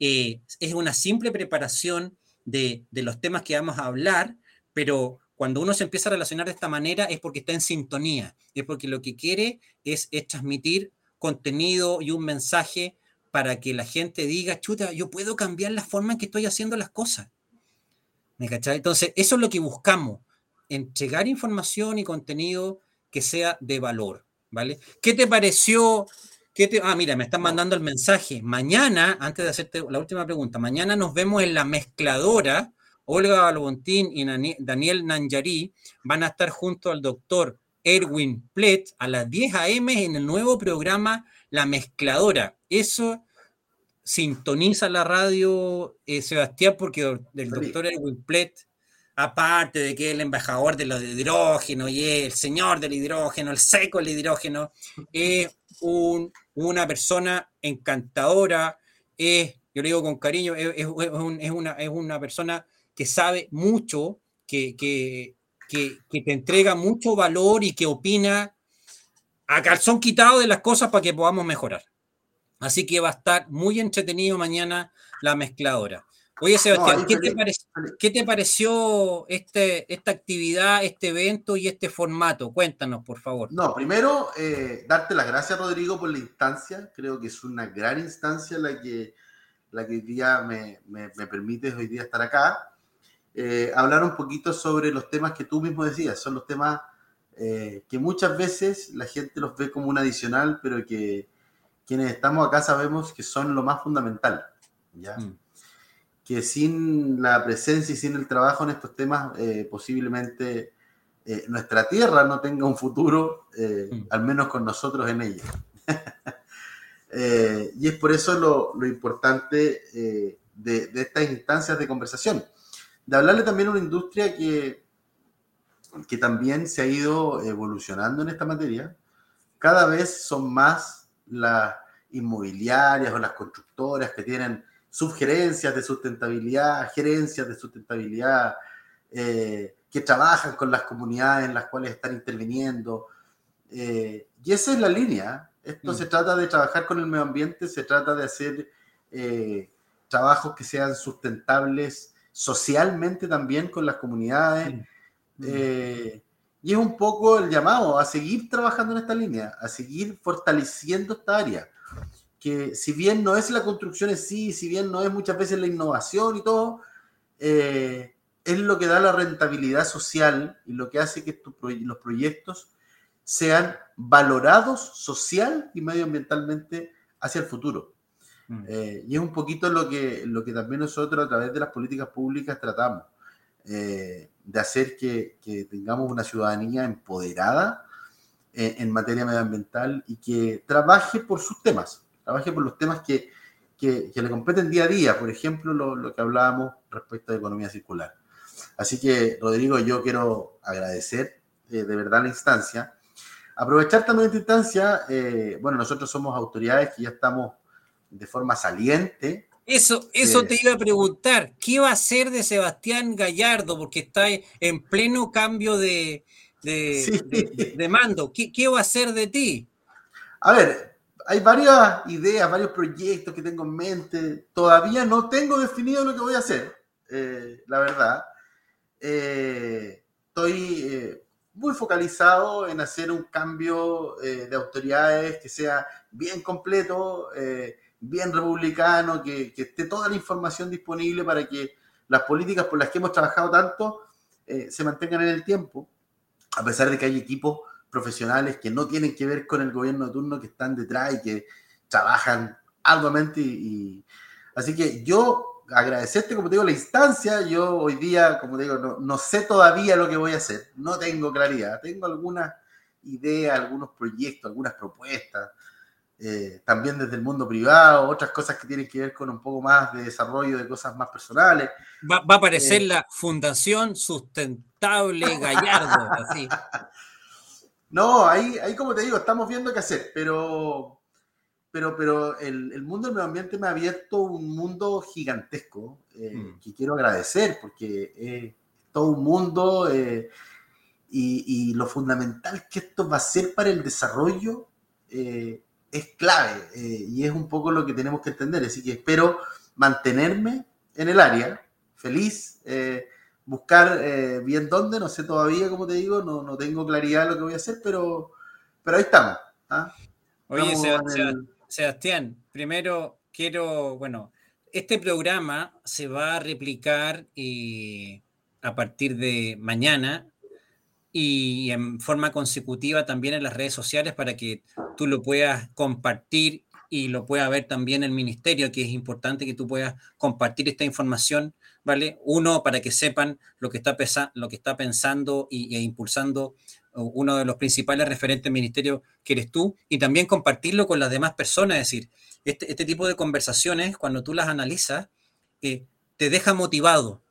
Eh, es una simple preparación de, de, los temas que vamos a hablar, pero cuando uno se empieza a relacionar de esta manera es porque está en sintonía, es porque lo que quiere es, es transmitir contenido y un mensaje para que la gente diga, chuta, yo puedo cambiar la forma en que estoy haciendo las cosas. ¿Me cachai? Entonces, eso es lo que buscamos, entregar información y contenido que sea de valor, ¿vale? ¿Qué te pareció? ¿Qué te... Ah, mira, me están mandando el mensaje. Mañana, antes de hacerte la última pregunta, mañana nos vemos en la mezcladora. Olga Balbontín y Daniel Nanjari van a estar junto al doctor Erwin Plett a las 10 a.m. en el nuevo programa La Mezcladora. Eso sintoniza la radio, eh, Sebastián, porque el doctor Erwin Plett, aparte de que es el embajador de los hidrógeno y el señor del hidrógeno, el seco del hidrógeno, es una persona encantadora, es, yo le digo con cariño, es, una, es una persona que sabe mucho, que, que, que te entrega mucho valor y que opina a calzón quitado de las cosas para que podamos mejorar. Así que va a estar muy entretenido mañana la mezcladora. Oye, Sebastián, ¿qué, te pareció este, esta actividad, este evento y este formato? Cuéntanos, por favor. No, primero, eh, darte las gracias, Rodrigo, por la instancia. Creo que es una gran instancia la que, la que hoy día me, me, permite hoy día estar acá. Eh, hablar un poquito sobre los temas que tú mismo decías. Son los temas eh, que muchas veces la gente los ve como un adicional, pero que quienes estamos acá sabemos que son lo más fundamental, ¿ya? Mm. Que sin la presencia y sin el trabajo en estos temas, eh, posiblemente eh, nuestra tierra no tenga un futuro, mm. al menos con nosotros en ella. Y es por eso lo, lo importante de, de, estas instancias de conversación. De hablarle también a una industria que, que también se ha ido evolucionando en esta materia. Cada vez son más las inmobiliarias o las constructoras que tienen subgerencias de sustentabilidad, gerencias de sustentabilidad, eh, que trabajan con las comunidades en las cuales están interviniendo. Eh, y esa es la línea. Esto mm. se trata de trabajar con el medio ambiente, se trata de hacer eh, trabajos que sean sustentables socialmente también con las comunidades. Mm. Y es un poco el llamado a seguir trabajando en esta línea, a seguir fortaleciendo esta área que si bien no es la construcción en sí, si bien no es muchas veces la innovación y todo, eh, es lo que da la rentabilidad social y lo que hace que los proyectos sean valorados social y medioambientalmente hacia el futuro. Mm. Eh, y es un poquito lo que, lo que también nosotros a través de las políticas públicas tratamos, eh, de hacer que, que, tengamos una ciudadanía empoderada en materia medioambiental y que trabaje por sus temas trabaje por los temas que, que, le competen día a día, por ejemplo, lo, lo, que hablábamos respecto a economía circular. Así que, Rodrigo, yo quiero agradecer eh, de verdad la instancia. Aprovechar también esta instancia, eh, bueno, nosotros somos autoridades que ya estamos de forma saliente. Eso, eso te iba a preguntar, ¿qué va a hacer de Sebastián Gallardo? Porque está en pleno cambio de, de, sí. de, de mando. ¿Qué, ¿Qué va a hacer de ti? A ver, hay varias ideas, varios proyectos que tengo en mente. Todavía no tengo definido lo que voy a hacer, eh, la verdad. Eh, estoy eh, muy focalizado en hacer un cambio eh, de autoridades que sea bien completo, bien republicano, que, que, esté toda la información disponible para que las políticas por las que hemos trabajado tanto eh, se mantengan en el tiempo, a pesar de que hay equipos profesionales que no tienen que ver con el gobierno de turno, que están detrás y que trabajan arduamente. Y. Así que yo agradecerte, como te digo, la instancia. Yo hoy día, como te digo, no, no, sé todavía lo que voy a hacer, no tengo claridad. Tengo algunas ideas, algunos proyectos, algunas propuestas. Eh, también desde el mundo privado, otras cosas que tienen que ver con un poco más de desarrollo de cosas más personales. Va, va a aparecer eh, la Fundación Sustentable Gallardo, así. No, ahí, ahí como te digo, estamos viendo qué hacer, pero, pero, pero el, el mundo del medio ambiente me ha abierto un mundo gigantesco eh, mm. que quiero agradecer porque es todo un mundo eh, y, y, lo fundamental que esto va a ser para el desarrollo eh, es clave eh, y es un poco lo que tenemos que entender. Así que espero mantenerme en el área, feliz eh, buscar eh, bien dónde, no sé todavía, como te digo, no, no, tengo claridad de lo que voy a hacer, pero, pero ahí estamos. ¿ah? Oye, estamos el... Sebastián, primero quiero, bueno, este programa se va a replicar y a partir de mañana y en forma consecutiva también en las redes sociales para que tú lo puedas compartir y lo pueda ver también el ministerio, que es importante que tú puedas compartir esta información ¿vale? Uno, para que sepan lo que está, lo que está pensando y, e impulsando uno de los principales referentes del ministerio que eres tú, y también compartirlo con las demás personas, es decir, este, este tipo de conversaciones, cuando tú las analizas, eh, te deja motivado,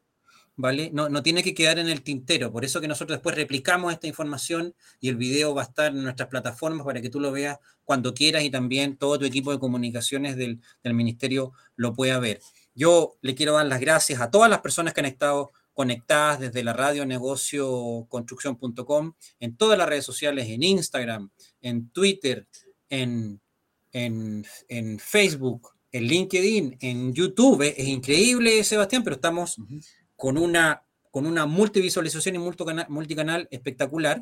¿vale? No, tiene que quedar en el tintero. Por eso que nosotros después replicamos esta información y el video va a estar en nuestras plataformas para que tú lo veas cuando quieras y también todo tu equipo de comunicaciones del, ministerio lo pueda ver. Yo le quiero dar las gracias a todas las personas que han estado conectadas desde la radio negocio construcción.com, en todas las redes sociales, en Instagram, en Twitter, en, Facebook, en LinkedIn, en YouTube. Es increíble, Sebastián, pero estamos. Con, una, con una multivisualización y multicanal, espectacular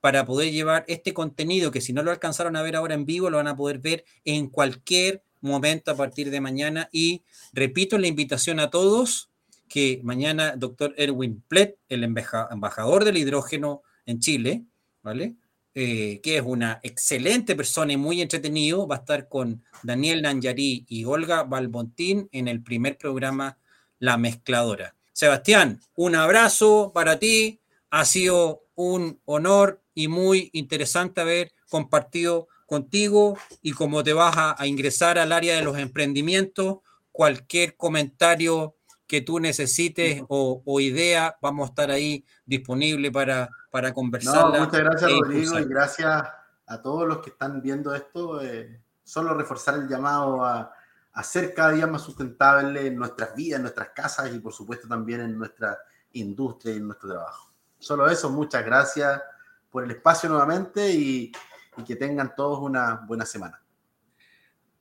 para poder llevar este contenido que si no lo alcanzaron a ver ahora en vivo, lo van a poder ver en cualquier momento a partir de mañana. Y repito la invitación a todos que mañana doctor Erwin Plet, el embajador del hidrógeno en Chile, ¿vale? Eh, que es una excelente persona y muy entretenido, va a estar con Daniel Nanyarí y Olga Balbontín en el primer programa La Mezcladora. Sebastián, un abrazo para ti. Ha sido un honor y muy interesante haber compartido contigo y como te vas a, ingresar al área de los emprendimientos, cualquier comentario que tú necesites o, idea, vamos a estar ahí disponible para, para conversar. muchas gracias, e Rodrigo, y gracias a todos los que están viendo esto. Eh, solo reforzar el llamado a, a, ser cada día más sustentable en nuestras vidas, en nuestras casas y, por supuesto, también en nuestra industria y en nuestro trabajo. Solo eso, muchas gracias por el espacio nuevamente y, que tengan todos una buena semana.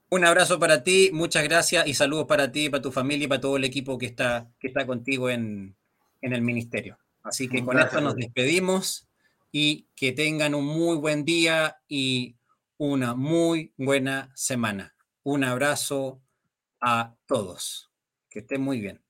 Un abrazo para ti, muchas gracias y saludos para ti, para tu familia y para todo el equipo que está, que está contigo en, el ministerio. Así que con esto nos despedimos y que tengan un muy buen día y una muy buena semana. Un abrazo a todos. Que estén muy bien.